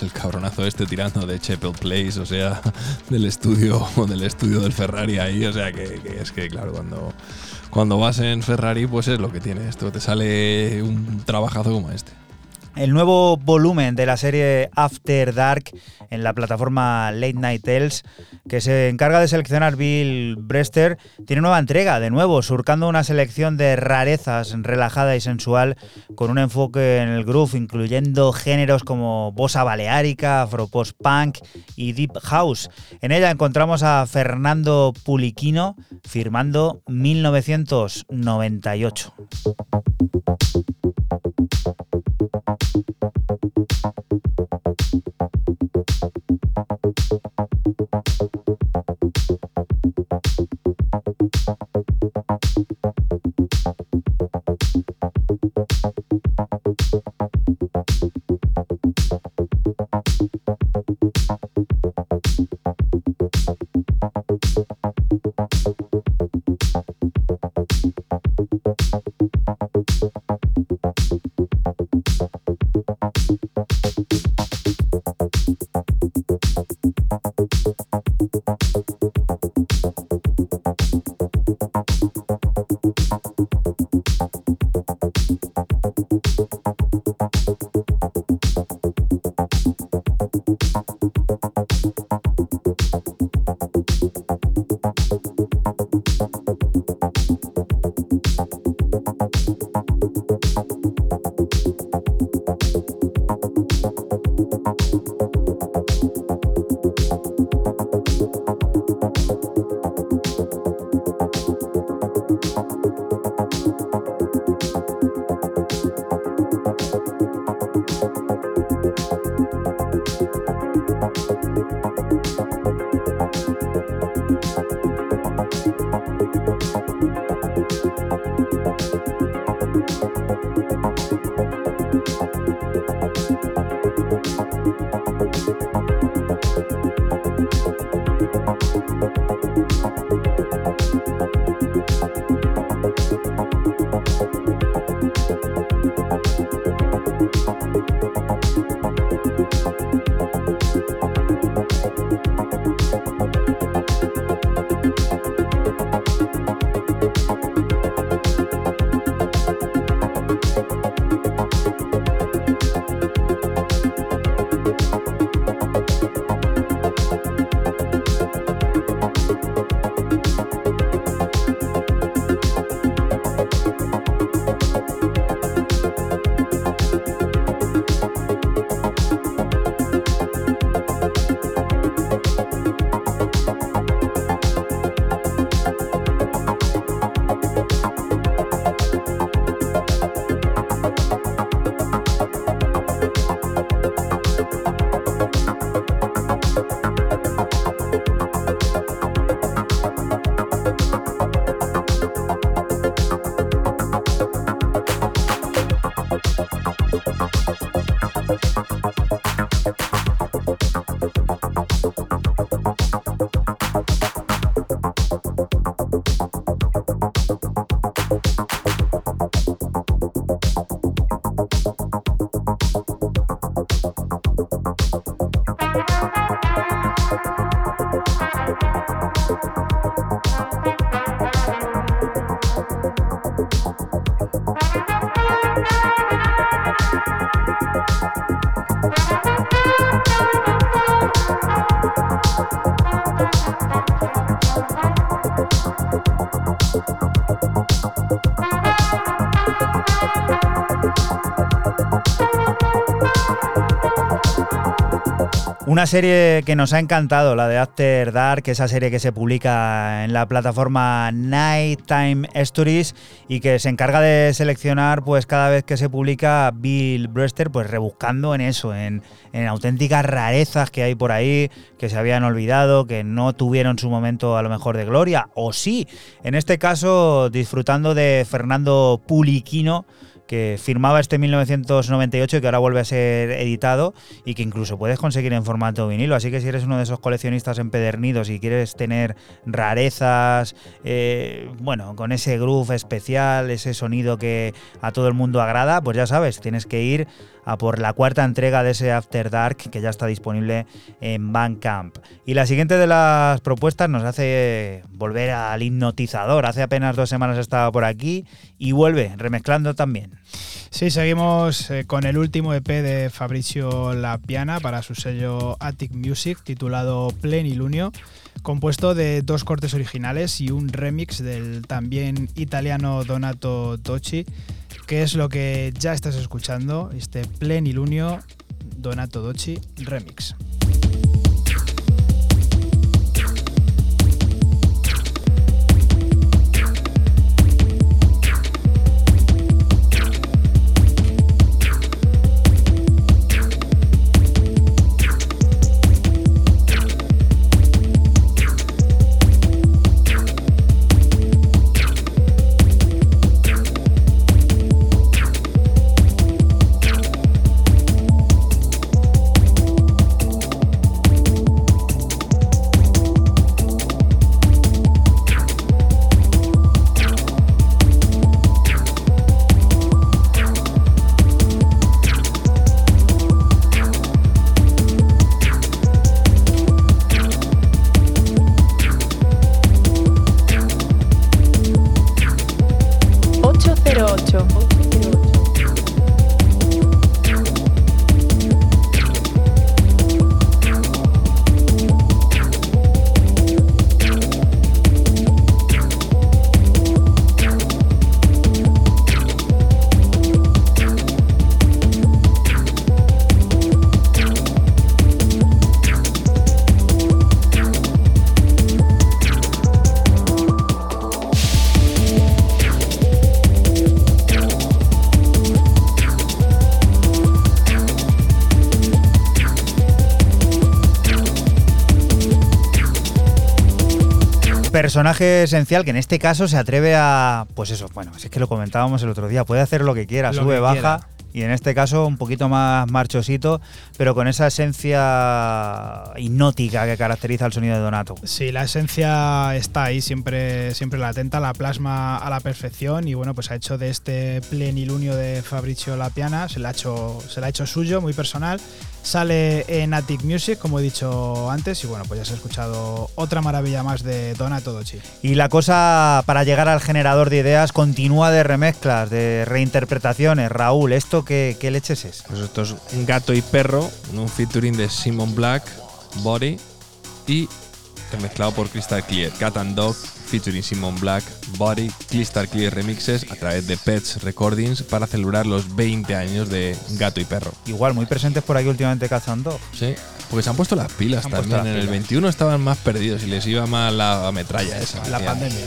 el cabronazo este tirando de Chapel Place, o sea, del estudio, del estudio del Ferrari ahí, o sea que, que es que claro, cuando, cuando vas en Ferrari, pues es lo que tiene esto, te sale un trabajazo como este. El nuevo volumen de la serie After Dark en la plataforma Late Night Tales, que se encarga de seleccionar Bill Brester, tiene nueva entrega, de nuevo, surcando una selección de rarezas relajada y sensual, con un enfoque en el groove, incluyendo géneros como bossa baleárica, afropost punk y deep house. En ella encontramos a Fernando Puliquino firmando 1998. Thank Una serie que nos ha encantado, la de After Dark, esa serie que se publica en la plataforma Nighttime Stories y que se encarga de seleccionar, pues cada vez que se publica Bill Brewster, pues rebuscando en eso, en, en auténticas rarezas que hay por ahí, que se habían olvidado, que no tuvieron su momento a lo mejor de gloria, o sí, en este caso disfrutando de Fernando Puliquino que firmaba este 1998 y que ahora vuelve a ser editado y que incluso puedes conseguir en formato vinilo. Así que si eres uno de esos coleccionistas empedernidos y quieres tener rarezas, eh, bueno, con ese groove especial, ese sonido que a todo el mundo agrada, pues ya sabes, tienes que ir a por la cuarta entrega de ese After Dark que ya está disponible en Bandcamp. Y la siguiente de las propuestas nos hace volver al hipnotizador. Hace apenas dos semanas estaba por aquí y vuelve remezclando también. Sí, seguimos eh, con el último EP de Fabricio La Piana para su sello Attic Music titulado Plenilunio, compuesto de dos cortes originales y un remix del también italiano Donato Docci que es lo que ya estás escuchando, este Plenilunio Donato Docci Remix. Personaje esencial que en este caso se atreve a. Pues eso, bueno, es que lo comentábamos el otro día, puede hacer lo que quiera, Lo sube, que baja. quiera. Y en este caso un poquito más marchosito, pero con esa esencia hipnótica que caracteriza el sonido de Donato. Sí, la esencia está ahí, siempre, siempre latenta, la plasma a la perfección y bueno, pues ha hecho de este plenilunio de Fabrizio Lapiana, se la ha hecho, se la ha hecho suyo, muy personal. Sale en Attic Music, como he dicho antes, y bueno, pues ya se ha escuchado otra maravilla más de Donato Dochi. Y la cosa para llegar al generador de ideas continúa de remezclas, de reinterpretaciones. Raúl, ¿esto qué, qué leches es? Pues esto es un gato y perro, un featuring de Simon Black, Body y mezclado por Crystal Clear. Cat and Dog, featuring Simon Black, Body, Crystal Clear Remixes a través de Pets Recordings para celebrar los 20 años de Gato y Perro. Igual, muy presentes por aquí últimamente cazando. Sí, porque se han puesto las pilas Han también. las En el pilas. 21 estaban más perdidos y les iba más la metralla esa. La pandemia.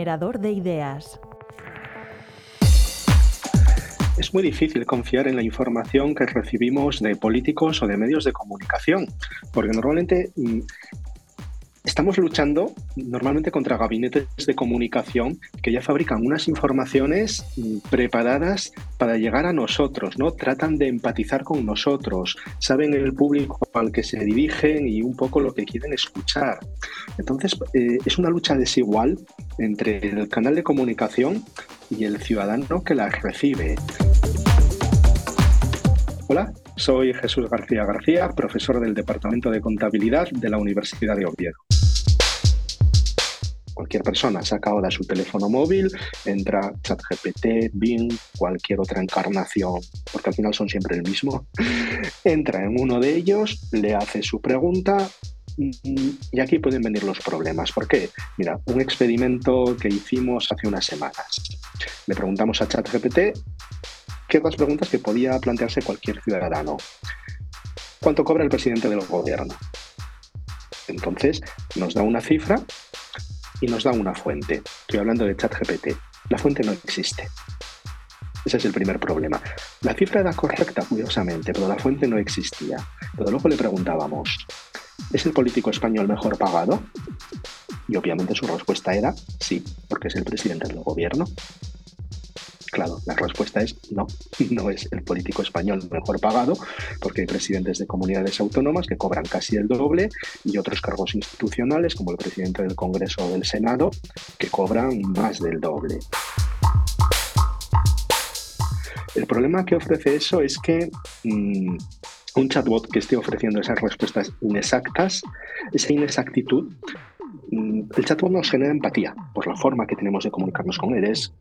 Generador de ideas. Es muy difícil confiar en la información que recibimos de políticos o de medios de comunicación, porque normalmente mm, estamos luchando normalmente contra gabinetes de comunicación que ya fabrican unas informaciones mm, preparadas para llegar a nosotros, ¿no? Tratan de empatizar con nosotros, saben el público al que se dirigen y un poco lo que quieren escuchar. Entonces, eh, es una lucha desigual entre el canal de comunicación y el ciudadano que la recibe. Hola, soy Jesús García García, profesor del Departamento de Contabilidad de la Universidad de Oviedo. Cualquier persona saca ahora su teléfono móvil, entra ChatGPT, Bing, cualquier otra encarnación, porque al final son siempre el mismo, entra en uno de ellos, le hace su pregunta y y aquí pueden venir los problemas. ¿Por qué? Mira, un experimento que hicimos hace unas semanas. Le preguntamos a ChatGPT qué otras preguntas que podía plantearse cualquier ciudadano. ¿Cuánto cobra el presidente del gobierno? Entonces nos da una cifra y nos da una fuente. Estoy hablando de ChatGPT. La fuente no existe. Ese es el primer problema. La cifra era correcta, curiosamente, pero la fuente no existía. Pero luego le preguntábamos, ¿es el político español mejor pagado? Y obviamente su respuesta era sí, porque es el presidente del gobierno. Claro, la respuesta es no, no es el político español mejor pagado, porque hay presidentes de comunidades autónomas que cobran casi el doble y otros cargos institucionales, como el presidente del Congreso o del Senado, que cobran más del doble. El problema que ofrece eso es que mm, un chatbot que esté ofreciendo esas respuestas inexactas, esa inexactitud, el chatbot nos genera empatía por la forma que tenemos de comunicarnos con él. Es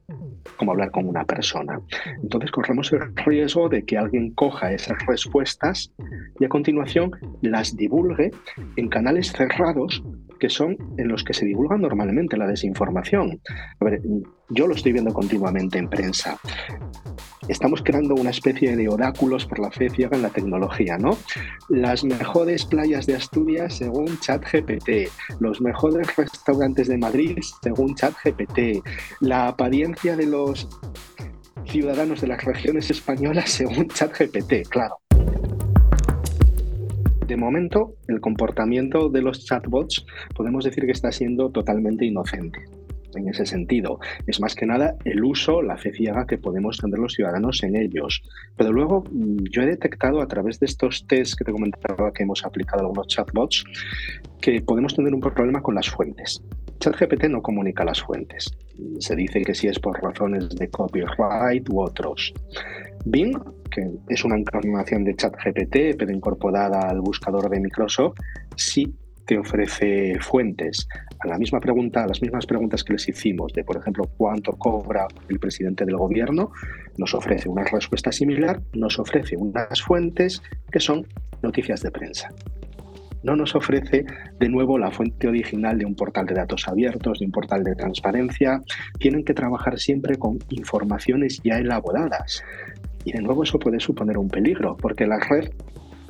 como hablar con una persona. Entonces corremos el riesgo de que alguien coja esas respuestas y a continuación las divulgue en canales cerrados que son en los que se divulga normalmente la desinformación. A ver, yo lo estoy viendo continuamente en prensa estamos creando una especie de oráculos por la fe ciega en la tecnología, ¿no? Las mejores playas de Asturias según ChatGPT, los mejores restaurantes de Madrid según ChatGPT, la apariencia de los ciudadanos de las regiones españolas según ChatGPT, claro. De momento, el comportamiento de los chatbots podemos decir que está siendo totalmente inocente en ese sentido. Es más que nada el uso, la fe ciega que podemos tener los ciudadanos en ellos. Pero luego mm, yo he detectado a través de estos tests que te comentaba que hemos aplicado algunos chatbots que podemos tener un problema con las fuentes. ChatGPT no comunica las fuentes. Se dice que si es por razones de copyright u otros. Bing, que es una encarnación de ChatGPT, pero incorporada al buscador de Microsoft, sí te ofrece fuentes a la misma pregunta, a las mismas preguntas que les hicimos de, por ejemplo, cuánto cobra el presidente del gobierno, nos ofrece una respuesta similar, nos ofrece unas fuentes que son noticias de prensa. No nos ofrece de nuevo la fuente original de un portal de datos abiertos, de un portal de transparencia. Tienen que trabajar siempre con informaciones ya elaboradas. Y de nuevo eso puede suponer un peligro, porque la red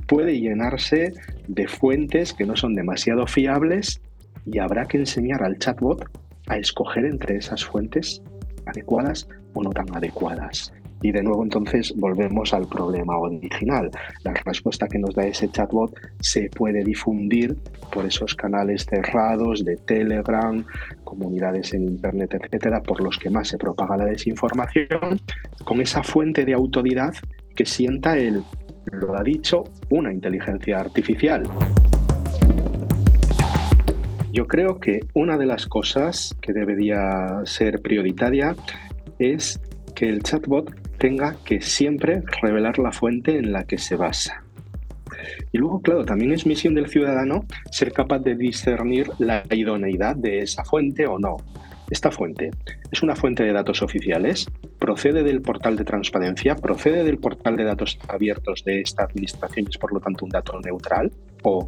puede llenarse de fuentes que no son demasiado fiables y habrá que enseñar al chatbot a escoger entre esas fuentes adecuadas o no tan adecuadas. Y de nuevo entonces volvemos al problema original. La respuesta que nos da ese chatbot se puede difundir por esos canales cerrados de Telegram, comunidades en Internet, etcétera, por los que más se propaga la desinformación, con esa fuente de autoridad que sienta el lo ha dicho una inteligencia artificial. Yo creo que una de las cosas que debería ser prioritaria es que el chatbot tenga que siempre revelar la fuente en la que se basa. Y luego, claro, también es misión del ciudadano ser capaz de discernir la idoneidad de esa fuente o no. Esta fuente es una fuente de datos oficiales, procede del portal de transparencia, procede del portal de datos abiertos de esta administración es por lo tanto un dato neutral, o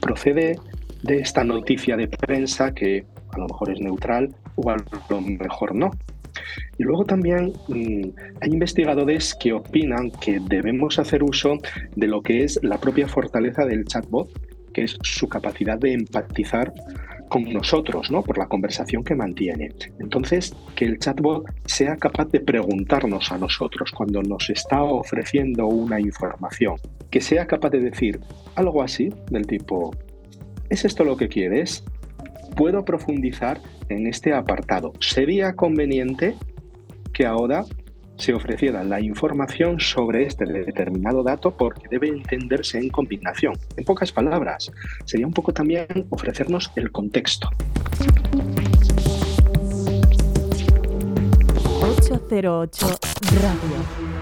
procede de esta noticia de prensa que a lo mejor es neutral o a lo mejor no. Y luego también mm, hay investigadores que opinan que debemos hacer uso de lo que es la propia fortaleza del chatbot, que es su capacidad de empatizar con nosotros, ¿no? Por la conversación que mantiene. Entonces, que el chatbot sea capaz de preguntarnos a nosotros cuando nos está ofreciendo una información, que sea capaz de decir algo así, del tipo, ¿es esto lo que quieres? ¿Puedo profundizar en este apartado? ¿Sería conveniente que ahora se ofreciera la información sobre este determinado dato porque debe entenderse en combinación. En pocas palabras, sería un poco también ofrecernos el contexto. 808 Radio.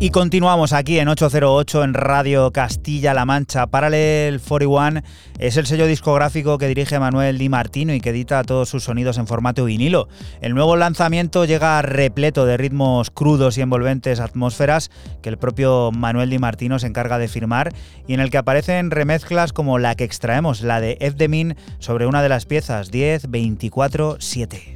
Y continuamos aquí en 808 en Radio Castilla-La Mancha. Parallel 41 es el sello discográfico que dirige Manuel Di Martino y que edita todos sus sonidos en formato vinilo. El nuevo lanzamiento llega repleto de ritmos crudos y envolventes atmósferas que el propio Manuel Di Martino se encarga de firmar y en el que aparecen remezclas como la que extraemos, la de F. Demin sobre una de las piezas 10, 24, 7.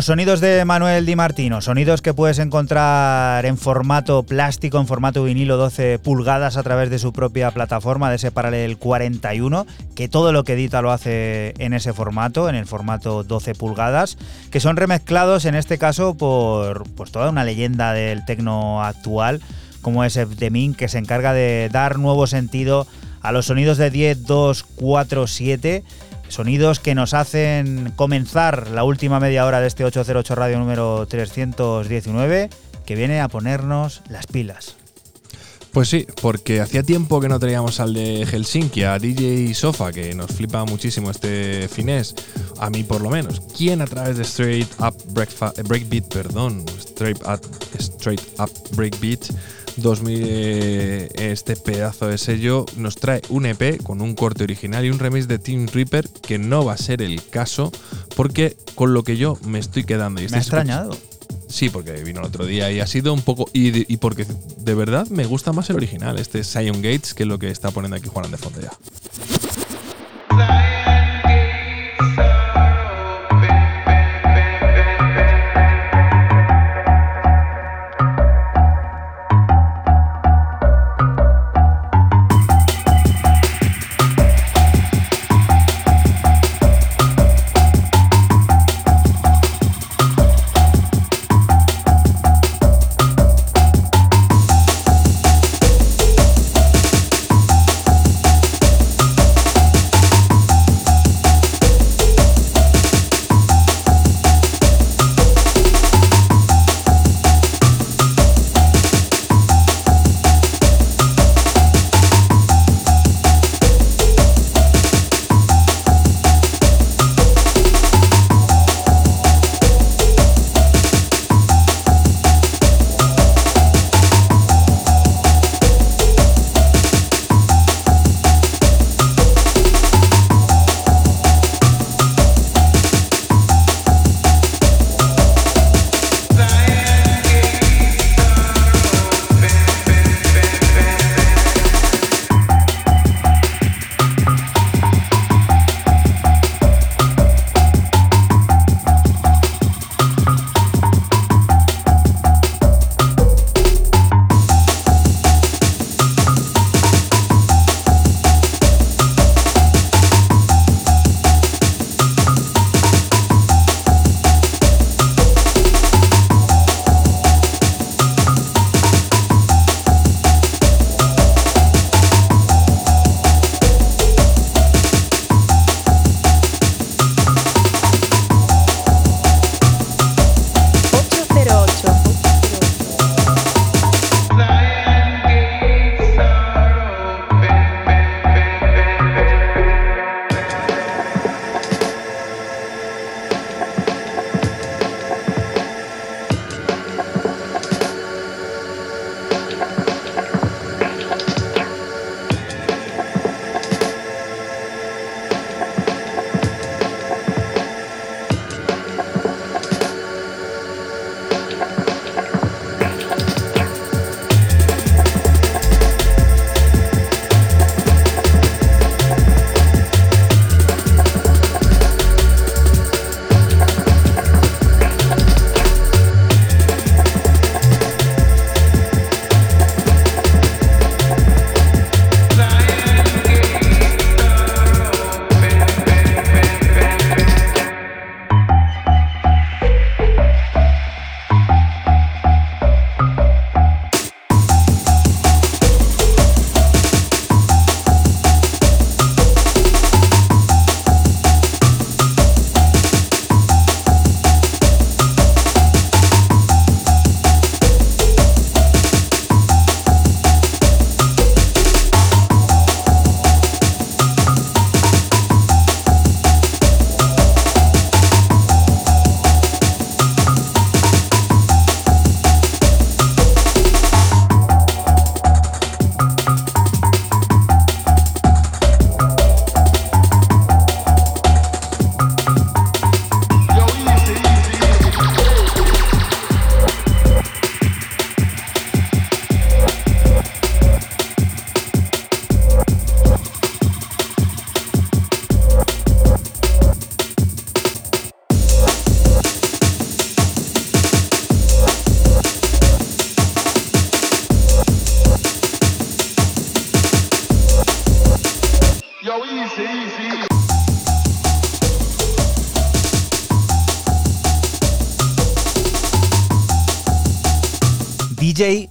Los sonidos de Manuel Di Martino, sonidos que puedes encontrar en formato plástico, en formato vinilo 12 pulgadas a través de su propia plataforma de ese Paralel 41, que todo lo que edita lo hace en ese formato, en el formato 12 pulgadas, que son remezclados en este caso por pues, toda una leyenda del tecno actual, como es Demin, que se encarga de dar nuevo sentido a los sonidos de 10, 2, 4, 7 Sonidos que nos hacen comenzar la última media hora de este 808 Radio número 319, que viene a ponernos las pilas. Pues sí, porque hacía tiempo que no traíamos al de Helsinki, a DJ Sofa, que nos flipa muchísimo este finés, a mí por lo menos. ¿Quién a través de Straight Up Breakbeat, perdón, Straight Up, Straight Up Breakbeat 2000, eh, este pedazo de sello nos trae un EP con un corte original y un remix de Team Reaper que no va a ser el caso porque con lo que yo me estoy quedando. Y me ha extrañado. Sí, porque vino el otro día y ha sido un poco. Y, porque de verdad me gusta más el original, este Zion Gates, que es lo que está poniendo aquí Juan de Fontella.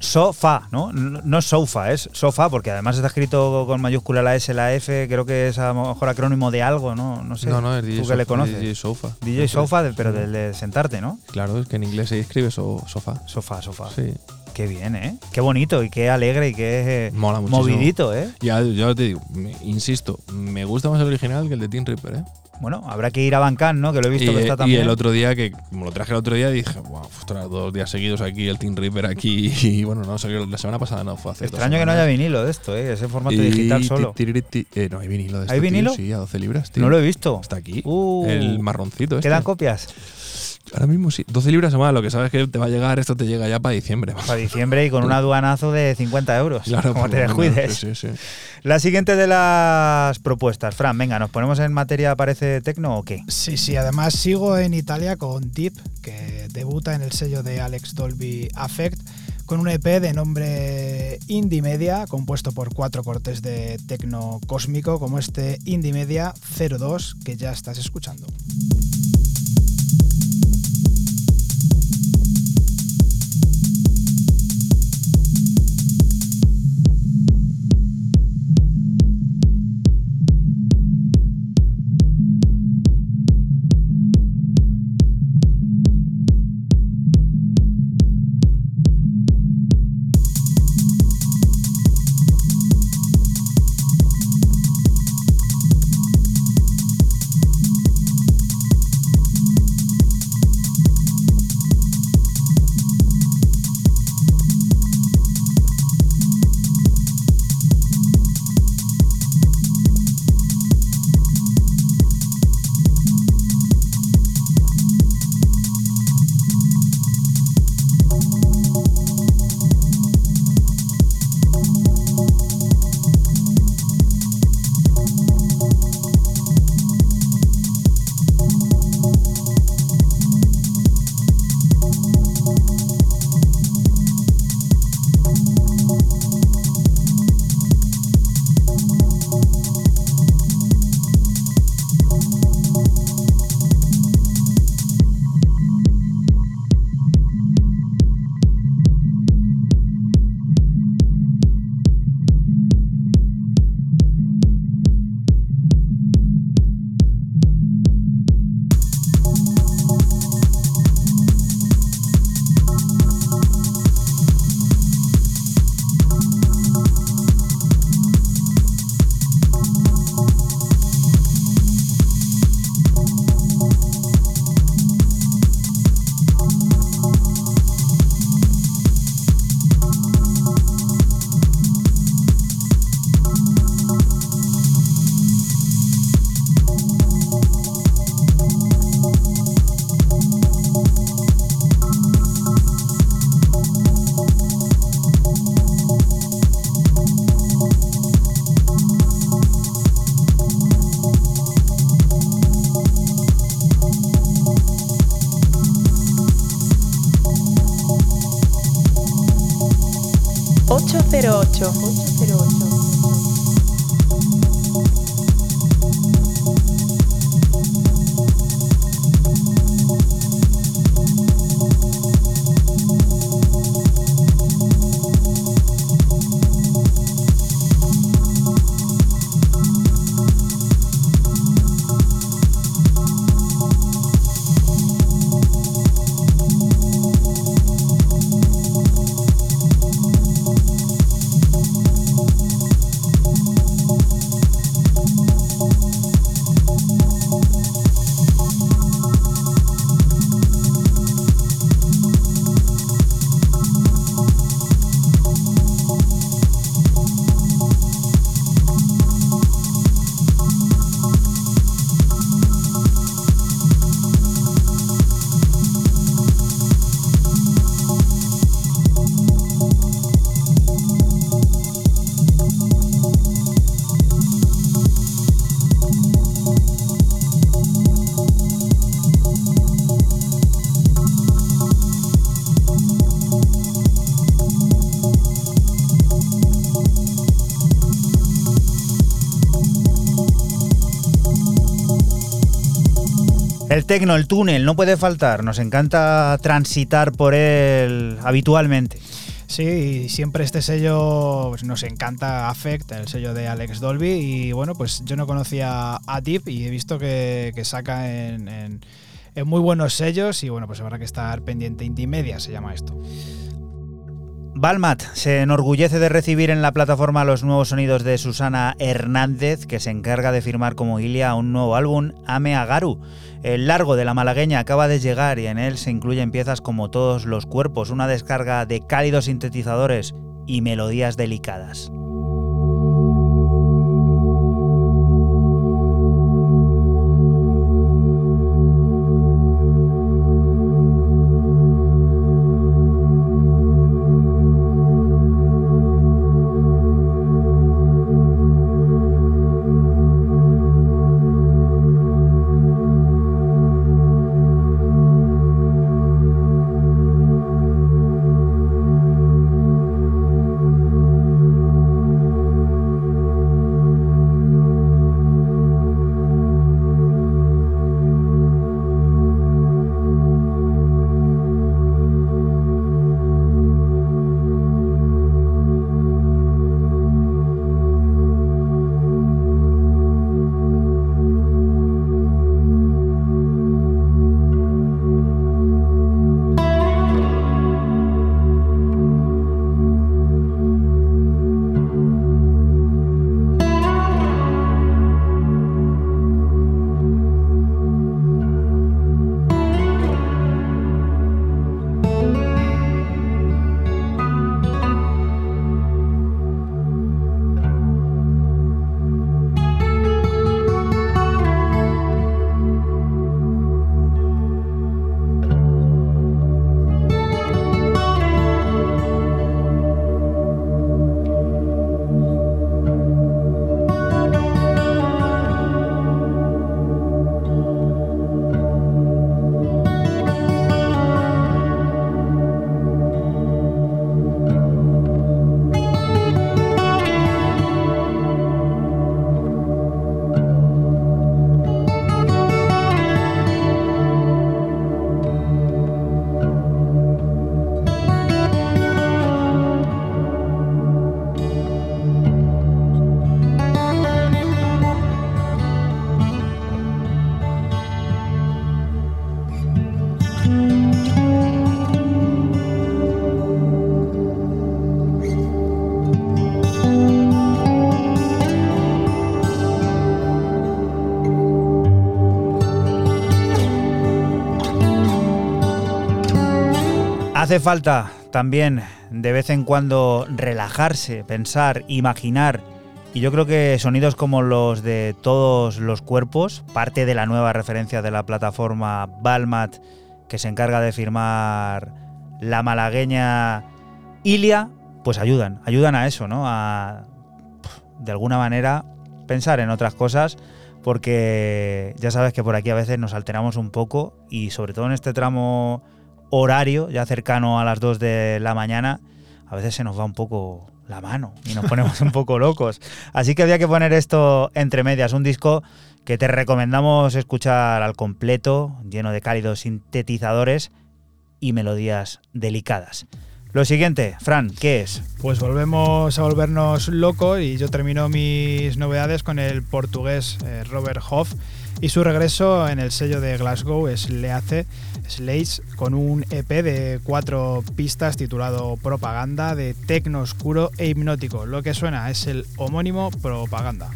Sofa, ¿no? No es Sofa, es Sofa, porque además está escrito con mayúscula la S, la F, creo que es a lo mejor acrónimo de algo, ¿no? No sé. No, no, es DJ ¿Tú que le Sofa, conoces? DJ Sofa. DJ Sofa, de- pero del de sentarte, ¿no? Claro, es que en inglés se escribe so- sofá. Sofá, sofá. Sí. Qué bien, ¿eh? Qué bonito y qué alegre y qué eh, Mola movidito, ¿eh? Ya, yo te digo, me- insisto, me gusta más el original que el de Team Reaper, ¿eh? Bueno, habrá que ir a Bancan, ¿no? Que lo he visto y, que está y también. el otro día, que como lo traje el otro día, dije, ostras, dos días seguidos aquí, el Team Reaper aquí. Y bueno, no, salió la semana pasada no fue hace Extraño que no haya vinilo de esto, ¿eh? Ese formato Y digital solo. eh, no, hay vinilo de esto, ¿Hay tío, vinilo? Sí, a 12 libras, tío. No lo he visto. Está aquí. Uh, el marroncito este. ¿Quedan copias? Ahora mismo sí. 12 libras más, lo que sabes que te va a llegar, esto te llega ya para diciembre. Para diciembre y con un aduanazo de 50 euros. Claro, como te descuides. sí, sí, sí. La siguiente de las propuestas. Fran, venga, ¿nos ponemos en materia parece tecno o qué? Sí, sí, además sigo en Italia con Deep, que debuta en el sello de Alex Dolby Affect, con un EP de nombre Indie Media, compuesto por cuatro cortes de tecno cósmico, como este Indie Media 02 que ya estás escuchando. Tecno, el túnel, no puede faltar. Nos encanta transitar por él habitualmente. Sí, siempre este sello pues, nos encanta Affect, el sello de Alex Dolby. Y bueno, pues yo no conocía a Deep y he visto que, saca en, en, muy buenos sellos. Y bueno, pues habrá que estar pendiente. Intimedia se llama esto. Balmat se enorgullece de recibir en la plataforma los nuevos sonidos de Susana Hernández, que se encarga de firmar como Ilia un nuevo álbum, Ame Agaru. El largo de la malagueña acaba de llegar y en él se incluyen piezas como todos los cuerpos, una descarga de cálidos sintetizadores y melodías delicadas. Hace falta también de vez en cuando relajarse, pensar, imaginar. Y yo creo que sonidos como los de todos los cuerpos, parte de la nueva referencia de la plataforma Balmat, que se encarga de firmar la malagueña Ilia, pues ayudan, ayudan a eso, ¿no? A, de alguna manera, pensar en otras cosas, porque ya sabes que por aquí a veces nos alteramos un poco y sobre todo en este tramo horario, ya cercano a las 2 de la mañana, a veces se nos va un poco la mano y nos ponemos un poco locos. Así que había que poner esto entre medias, un disco que te recomendamos escuchar al completo, lleno de cálidos sintetizadores y melodías delicadas. Lo siguiente, Fran, ¿qué es? Pues volvemos a volvernos locos y yo termino mis novedades con el portugués eh, Robert Hoff y su regreso en el sello de Glasgow es Leace Slates con un EP de cuatro pistas titulado Propaganda de tecno oscuro e hipnótico. Lo que suena es el homónimo Propaganda.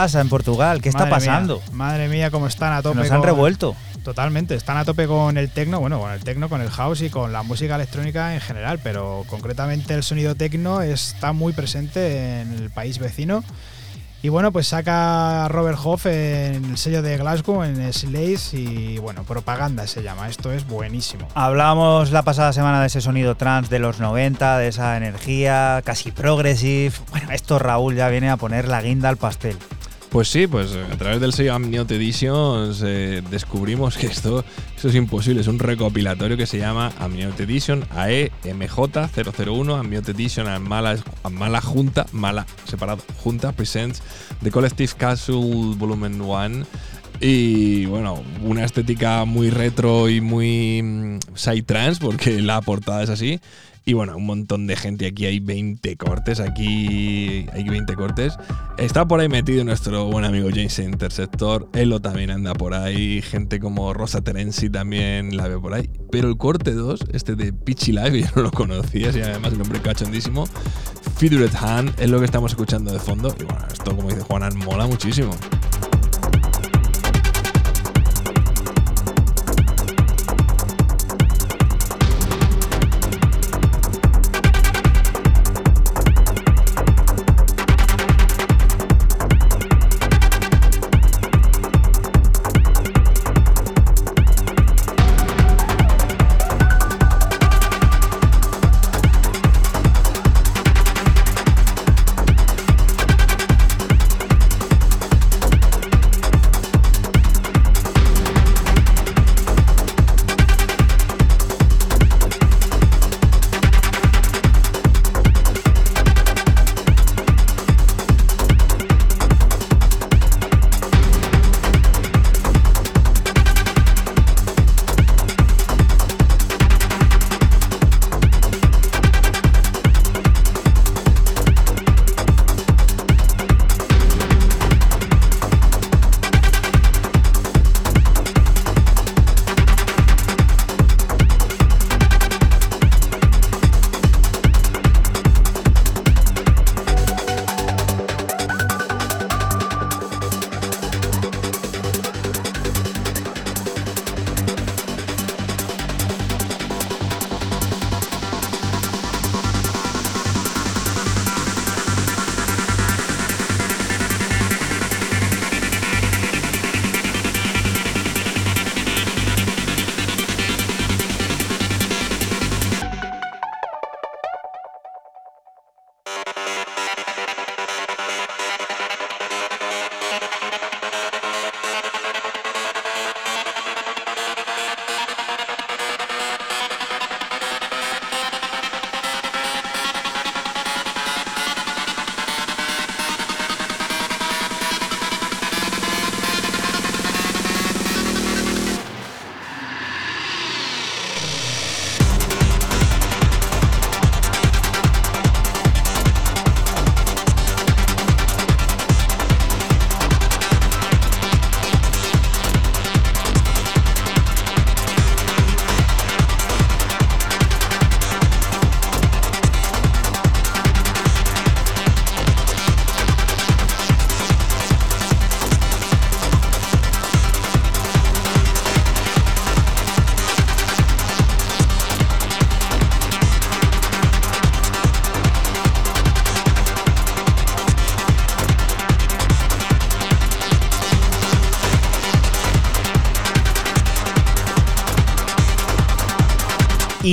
Pasa en Portugal? ¿Qué está Madre mía, pasando? madre mía, cómo están a tope. Nos han con- revuelto. Totalmente, están a tope con el tecno, bueno, con el tecno, con el house y con la música electrónica en general, pero concretamente el sonido tecno está muy presente en el país vecino. Y bueno, pues saca Robert Hoff en el sello de Glasgow, en Slaze, y bueno, propaganda se llama. Esto es buenísimo. Hablamos la pasada semana de ese sonido trans de los 90, de esa energía casi progressive. Bueno, esto Raúl ya viene a poner la guinda al pastel. Pues sí, pues eh, a través del sello Amniot Editions eh, descubrimos que esto, es imposible. Es un recopilatorio que se llama Amniot Edition E AEMJ001 Amniot Edition Mala, Mala Junta, Mala separado, Junta Presents The Collective Castle Volumen 1. Y bueno, una estética muy retro y muy mm, psytrance, porque la portada es así. Y bueno, un montón de gente. Aquí hay 20 cortes. Aquí hay 20 cortes. Está por ahí metido nuestro buen amigo James Interceptor. Elo también anda por ahí. Gente como Rosa Terenzi también la veo por ahí. Pero el corte 2, este de Pitchy Live, yo no lo conocía. Y además un nombre cachondísimo. Figured Hand es lo que estamos escuchando de fondo. Y bueno, esto, como dice Juanan, mola muchísimo.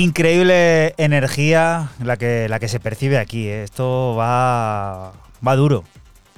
Increíble energía la que, la que se percibe aquí. ¿eh? Esto va, va duro.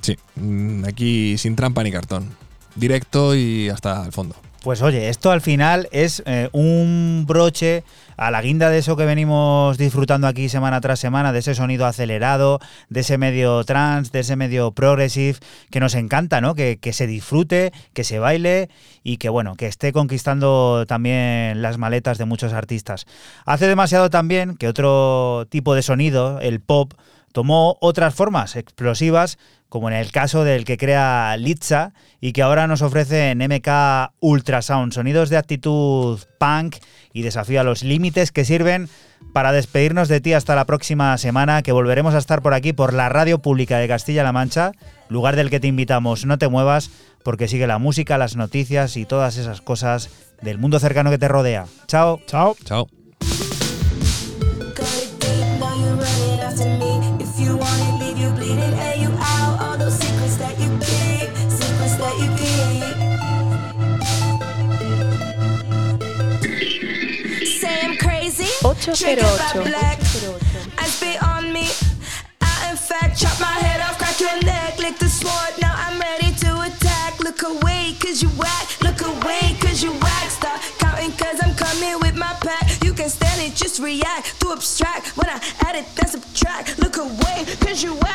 Sí, mm, aquí sin trampa ni cartón. Directo y hasta el fondo. Pues oye, esto al final es eh, un broche a la guinda de eso que venimos disfrutando aquí semana tras semana, de ese sonido acelerado, de ese medio trance, de ese medio progressive, que nos encanta, ¿no? Que, que se disfrute, que se baile y que, bueno, que esté conquistando también las maletas de muchos artistas. Hace demasiado también que otro tipo de sonido, el pop, tomó otras formas explosivas como en el caso del que crea Litza y que ahora nos ofrece en MK Ultrasound, sonidos de actitud punk y desafío a los límites que sirven para despedirnos de ti hasta la próxima semana, que volveremos a estar por aquí por la Radio Pública de Castilla-La Mancha, lugar del que te invitamos, no te muevas, porque sigue la música, las noticias y todas esas cosas del mundo cercano que te rodea. Chao. Chao. Chao. Chop my head off, crack your neck, lick the sword. Now I'm ready to attack. Look away, cause you whack. Look away, cause you whack. Stop counting, cause I'm coming with my pack. You can stand it, just react. To abstract. When I add it, then subtract. Look away, cause you whack.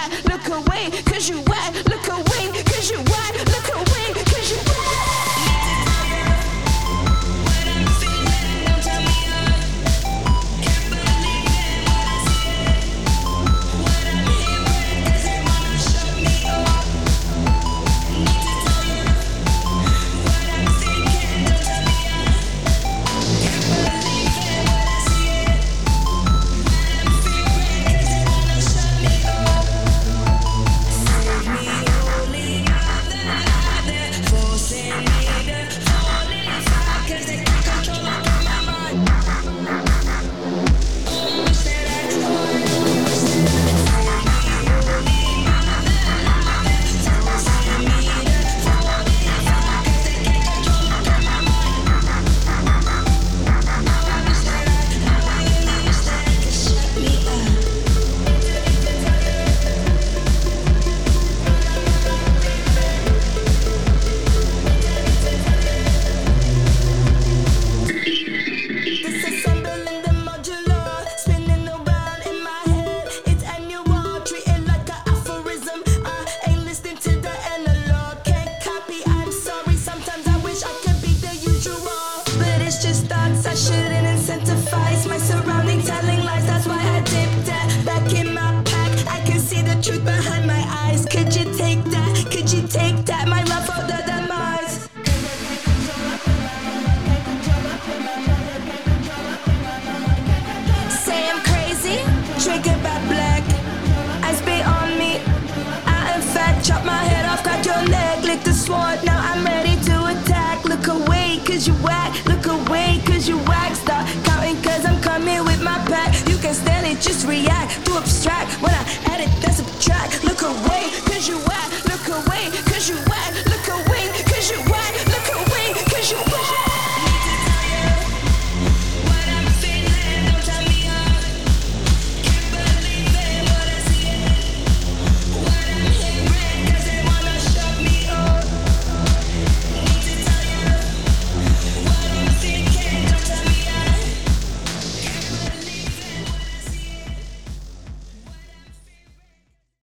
track when I